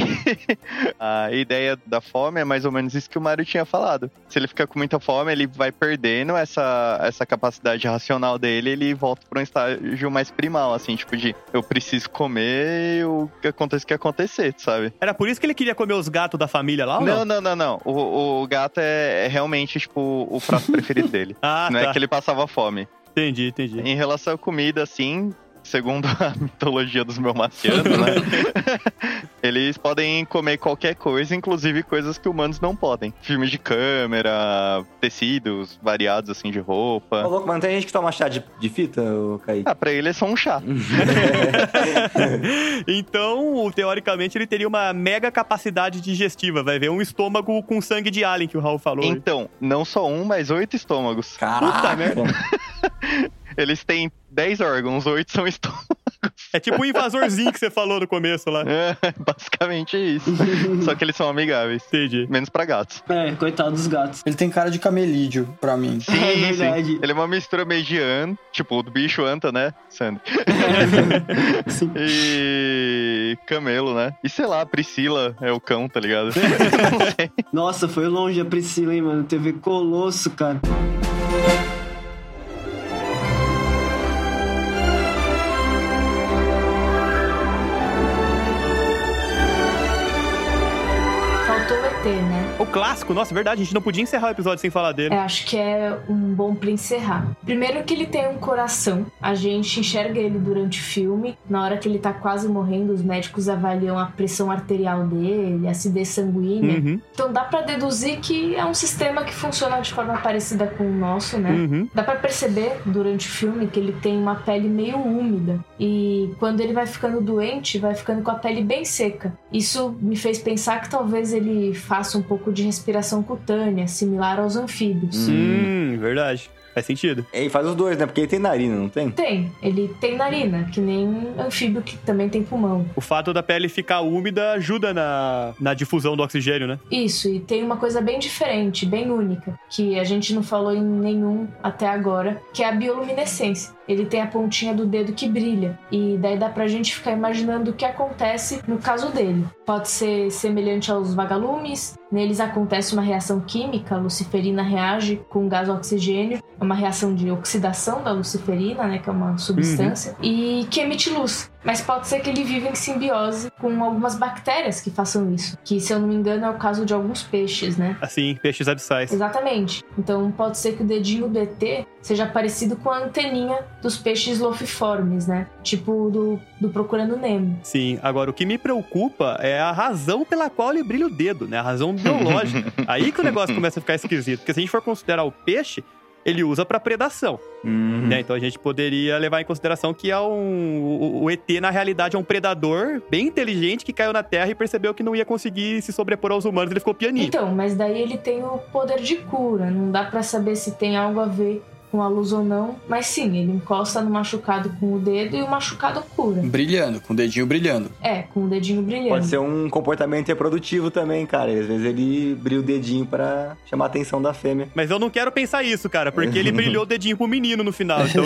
[LAUGHS] a ideia da fome é mais ou menos isso que o Mario tinha falado. Se ele ficar com muita fome, ele vai perdendo essa, essa capacidade racional dele, ele volta para um estágio mais primal, assim, tipo de eu preciso comer o que aconteça o que acontecer, sabe? Era por isso que ele queria comer os gatos da família lá ou Não, não? não, não, não. O, o gato é, é realmente, tipo, o prato [LAUGHS] preferido dele. Ah, não tá. é que ele passava fome. Entendi, entendi. Em relação à comida, assim, segundo a [LAUGHS] mitologia dos melmacianos, né? [LAUGHS] Eles podem comer qualquer coisa, inclusive coisas que humanos não podem. Filmes de câmera, tecidos variados, assim, de Ô, roupa. louco, mas não tem gente que toma chá de, de fita, ô, Kaique? Ah, pra ele é só um chá. [LAUGHS] então, teoricamente, ele teria uma mega capacidade digestiva. Vai ver um estômago com sangue de alien que o Raul falou. Então, não só um, mas oito estômagos. Caraca. merda. Eles têm dez órgãos, oito são [LAUGHS] estômagos. É tipo o invasorzinho que você falou no começo lá. É, [LAUGHS] basicamente isso. [LAUGHS] só que eles são amigáveis. Entendi. Menos pra gatos. É, coitado dos gatos. Ele tem cara de camelídeo, pra mim. Sim, É sim. verdade. Ele é uma mistura meio de anta, tipo, do bicho anta, né, Sandy? Sim. e camelo, né? E sei lá, Priscila é o cão, tá ligado? Não sei. Nossa, foi longe a Priscila, hein, mano. TV Colosso, cara. O clássico, nossa, verdade, a gente não podia encerrar o episódio sem falar dele. Eu acho que é um bom pra encerrar. Primeiro que ele tem um coração. A gente enxerga ele durante o filme. Na hora que ele tá quase morrendo, os médicos avaliam a pressão arterial dele, a acidez sanguínea. Uhum, Então dá pra deduzir que é um sistema que funciona de forma parecida com o nosso, né? uhum. Dá pra perceber durante o filme que ele tem uma pele meio úmida e quando ele vai ficando doente, vai ficando com a pele bem seca. Isso me fez pensar que talvez ele faça um pouco de respiração cutânea, similar aos anfíbios. Hum, verdade. Faz sentido. E faz os dois, né? Porque ele tem narina, não tem? Tem, ele tem narina, que nem anfíbio que também tem pulmão. O fato da pele ficar úmida ajuda na, na difusão do oxigênio, né? Isso, e tem uma coisa bem diferente, bem única, que a gente não falou em nenhum até agora, que é a bioluminescência. Ele tem a pontinha do dedo que brilha, e daí dá pra gente ficar imaginando o que acontece no caso dele. Pode ser semelhante aos vagalumes, neles acontece uma reação química, a luciferina reage com o gás oxigênio, é uma reação de oxidação da luciferina, né, que é uma substância, e que emite luz. Mas pode ser que ele viva em simbiose com algumas bactérias que façam isso. Que, se eu não me engano, é o caso de alguns peixes, né? Assim, peixes abissais. Exatamente. Então pode ser que o dedinho do ET seja parecido com a anteninha dos peixes lofiformes, né? Tipo do, do Procurando Nemo. Sim, agora o que me preocupa é a razão pela qual ele brilha o dedo, né? A razão biológica. [LAUGHS] Aí que o negócio começa a ficar esquisito. Porque se a gente for considerar o peixe, ele usa pra predação. Uhum. né? Então a gente poderia levar em consideração que é um, o, o ET, na realidade, é um predador bem inteligente que caiu na Terra e percebeu que não ia conseguir se sobrepor aos humanos, ele ficou pianinho. Então, mas daí ele tem o poder de cura. Não dá pra saber se tem algo a ver com a luz ou não. Mas sim, ele encosta no machucado com o dedo e o machucado cura. Brilhando, com o dedinho brilhando. É, com o dedinho brilhando. Pode ser um comportamento reprodutivo também, cara. Às vezes ele brilha o dedinho pra chamar a atenção da fêmea. Mas eu não quero pensar isso, cara, porque ele [LAUGHS] brilhou o dedinho pro menino no final. Então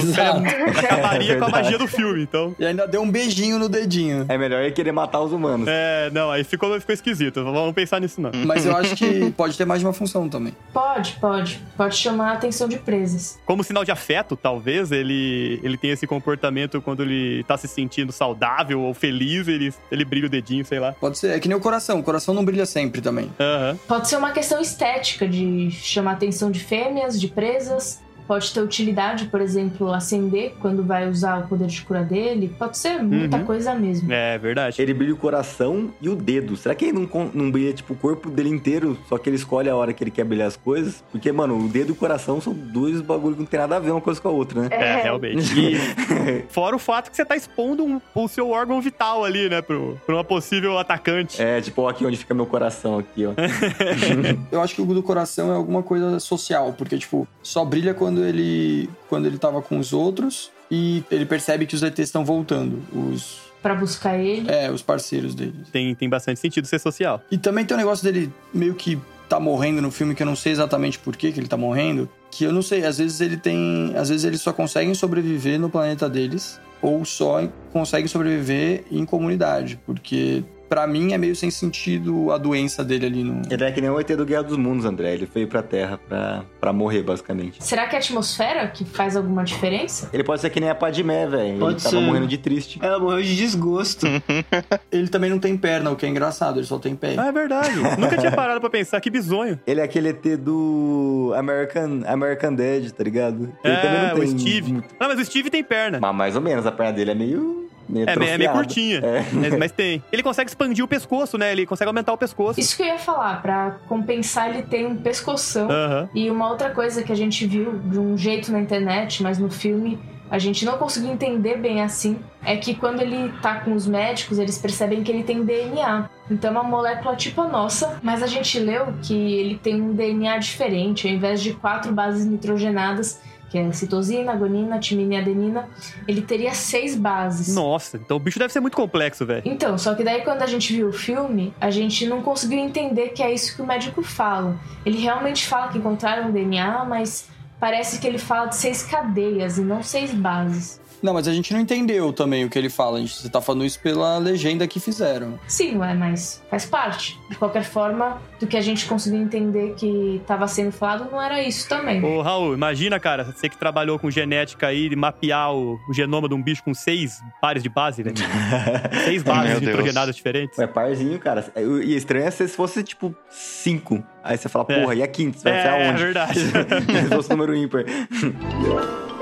acabaria [LAUGHS] É com a [LAUGHS] magia verdade. do filme, então. E ainda deu um beijinho no dedinho. É melhor ele querer matar os humanos. É, não, aí ficou, ficou esquisito. Vamos pensar nisso, não. Mas eu acho que pode ter mais de uma função também. Pode, pode. Pode chamar a atenção de presas. Como sinal de afeto, talvez, ele, ele tenha esse comportamento quando ele tá se sentindo saudável ou feliz, ele, ele brilha o dedinho, sei lá. Pode ser. É que nem o coração. O coração não brilha sempre também. Aham. Pode ser uma questão estética de chamar a atenção de fêmeas, de presas. Pode ter utilidade, por exemplo, acender quando vai usar o poder de cura dele. Pode ser muita Uhum. coisa mesmo. É verdade. Ele brilha o coração e o dedo. Será que ele não, não brilha, tipo, o corpo dele inteiro, só que ele escolhe a hora que ele quer brilhar as coisas? Porque, mano, o dedo e o coração são dois bagulho que não tem nada a ver uma coisa com a outra, né? É, realmente. E [LAUGHS] fora o fato que você tá expondo um- o seu órgão vital ali, né, pro, pra uma possível atacante. É, tipo, ó, aqui onde fica meu coração, aqui, ó. [LAUGHS] Eu acho que o do coração é alguma coisa social, porque, tipo, só brilha quando ele, quando ele tava com os outros e ele percebe que os ETs estão voltando, os, Pra buscar ele. é, os parceiros dele. Tem, tem bastante sentido ser social. E também tem o negócio dele meio que tá morrendo no filme, que eu não sei exatamente por que que ele tá morrendo, que eu não sei, às vezes ele tem, às vezes eles só conseguem sobreviver no planeta deles ou só conseguem sobreviver em comunidade, porque pra mim é meio sem sentido a doença dele ali no Ele é que nem o ET do Guerra dos Mundos, André. Ele veio pra Terra pra, pra morrer, basicamente. Será que é a atmosfera que faz alguma diferença? Ele pode ser que nem a Padmé, velho. Ele Pode tava ser. morrendo de triste. Ela morreu de desgosto. [LAUGHS] Ele também não tem perna, o que é engraçado, ele só tem pé. Ah, é verdade. [LAUGHS] Nunca tinha parado pra pensar, que bizonho. Ele é aquele ET do American, American Dad, tá ligado? Ele é, o muito- Steve. Não, mas o Steve tem perna. Mas mais ou menos, a perna dele é meio. Meio É, meio- é meio curtinha. É. Mas, mas tem. Ele consegue expandir o pescoço, né? Ele consegue aumentar o pescoço. Isso que eu ia falar, pra compensar ele tem um pescoção. E uma outra coisa que a gente viu de um jeito na internet, mas no filme a gente não conseguiu entender bem assim, é que quando ele tá com os médicos, eles percebem que ele tem DNA. Então é uma molécula tipo a nossa, mas a gente leu que ele tem um DNA diferente, ao invés de quatro bases nitrogenadas, que é citosina, guanina, timina e adenina, ele teria seis bases. Nossa, então o bicho deve ser muito complexo, velho. Então, só que daí quando a gente viu o filme, a gente não conseguiu entender que é isso que o médico fala. Ele realmente fala que encontraram DNA, mas parece que ele fala de seis cadeias e não seis bases. Não, mas a gente não entendeu também o que ele fala. A gente, você tá falando isso pela legenda que fizeram. Sim, ué, mas faz parte. De qualquer forma, do que a gente conseguiu entender que estava sendo falado, não era isso também. Ô, Raul, imagina, cara, você que trabalhou com genética aí, de mapear o, o genoma de um bicho com seis pares de base, né? [LAUGHS] seis bases nitrogenadas diferentes. É parzinho, cara. E estranho é se fosse, tipo, cinco. Aí você fala, É. porra, e a quinta? Você vai É, ser é aonde? verdade. [LAUGHS] se fosse número ímpar. [LAUGHS]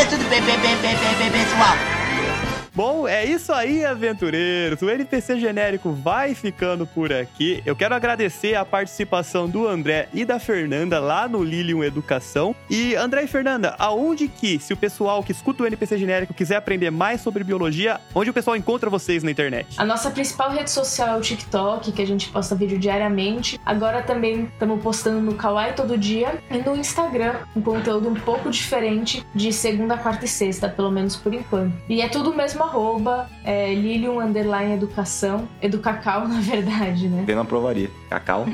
Isso é tudo bem, bem, bem, bem, bem, bem, pessoal. Bom, é isso aí, aventureiros. O NPC genérico vai ficando por aqui. Eu quero agradecer a participação do André e da Fernanda lá no Lilium Educação. E André e Fernanda, aonde que, se o pessoal que escuta o NPC genérico quiser aprender mais sobre biologia, onde o pessoal encontra vocês na internet? A nossa principal rede social é o TikTok, que a gente posta vídeo diariamente. Agora também estamos postando no Kawaii todo dia e no Instagram, um conteúdo um pouco diferente de segunda, quarta e sexta, pelo menos por enquanto. E é tudo mesmo arroba, é Lilium Underline Educação, Educacau, [LAUGHS] na verdade, né? Eu [LAUGHS] não aprovaria. Cacau. [LAUGHS]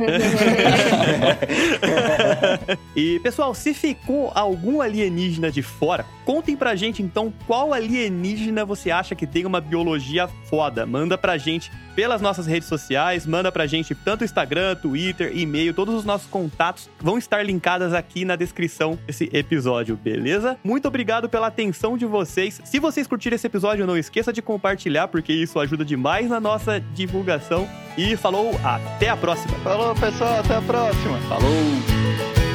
e pessoal, se ficou algum alienígena de fora, contem pra gente então qual alienígena você acha que tem uma biologia foda. Manda pra gente pelas nossas redes sociais, manda pra gente tanto Instagram, Twitter, e-mail, todos os nossos contatos vão estar linkados aqui na descrição desse episódio, beleza? Muito obrigado pela atenção de vocês. Se vocês curtiram esse episódio, não esqueça de compartilhar, porque isso ajuda demais na nossa divulgação. E falou, até a próxima. Falou, pessoal, até a próxima. Falou!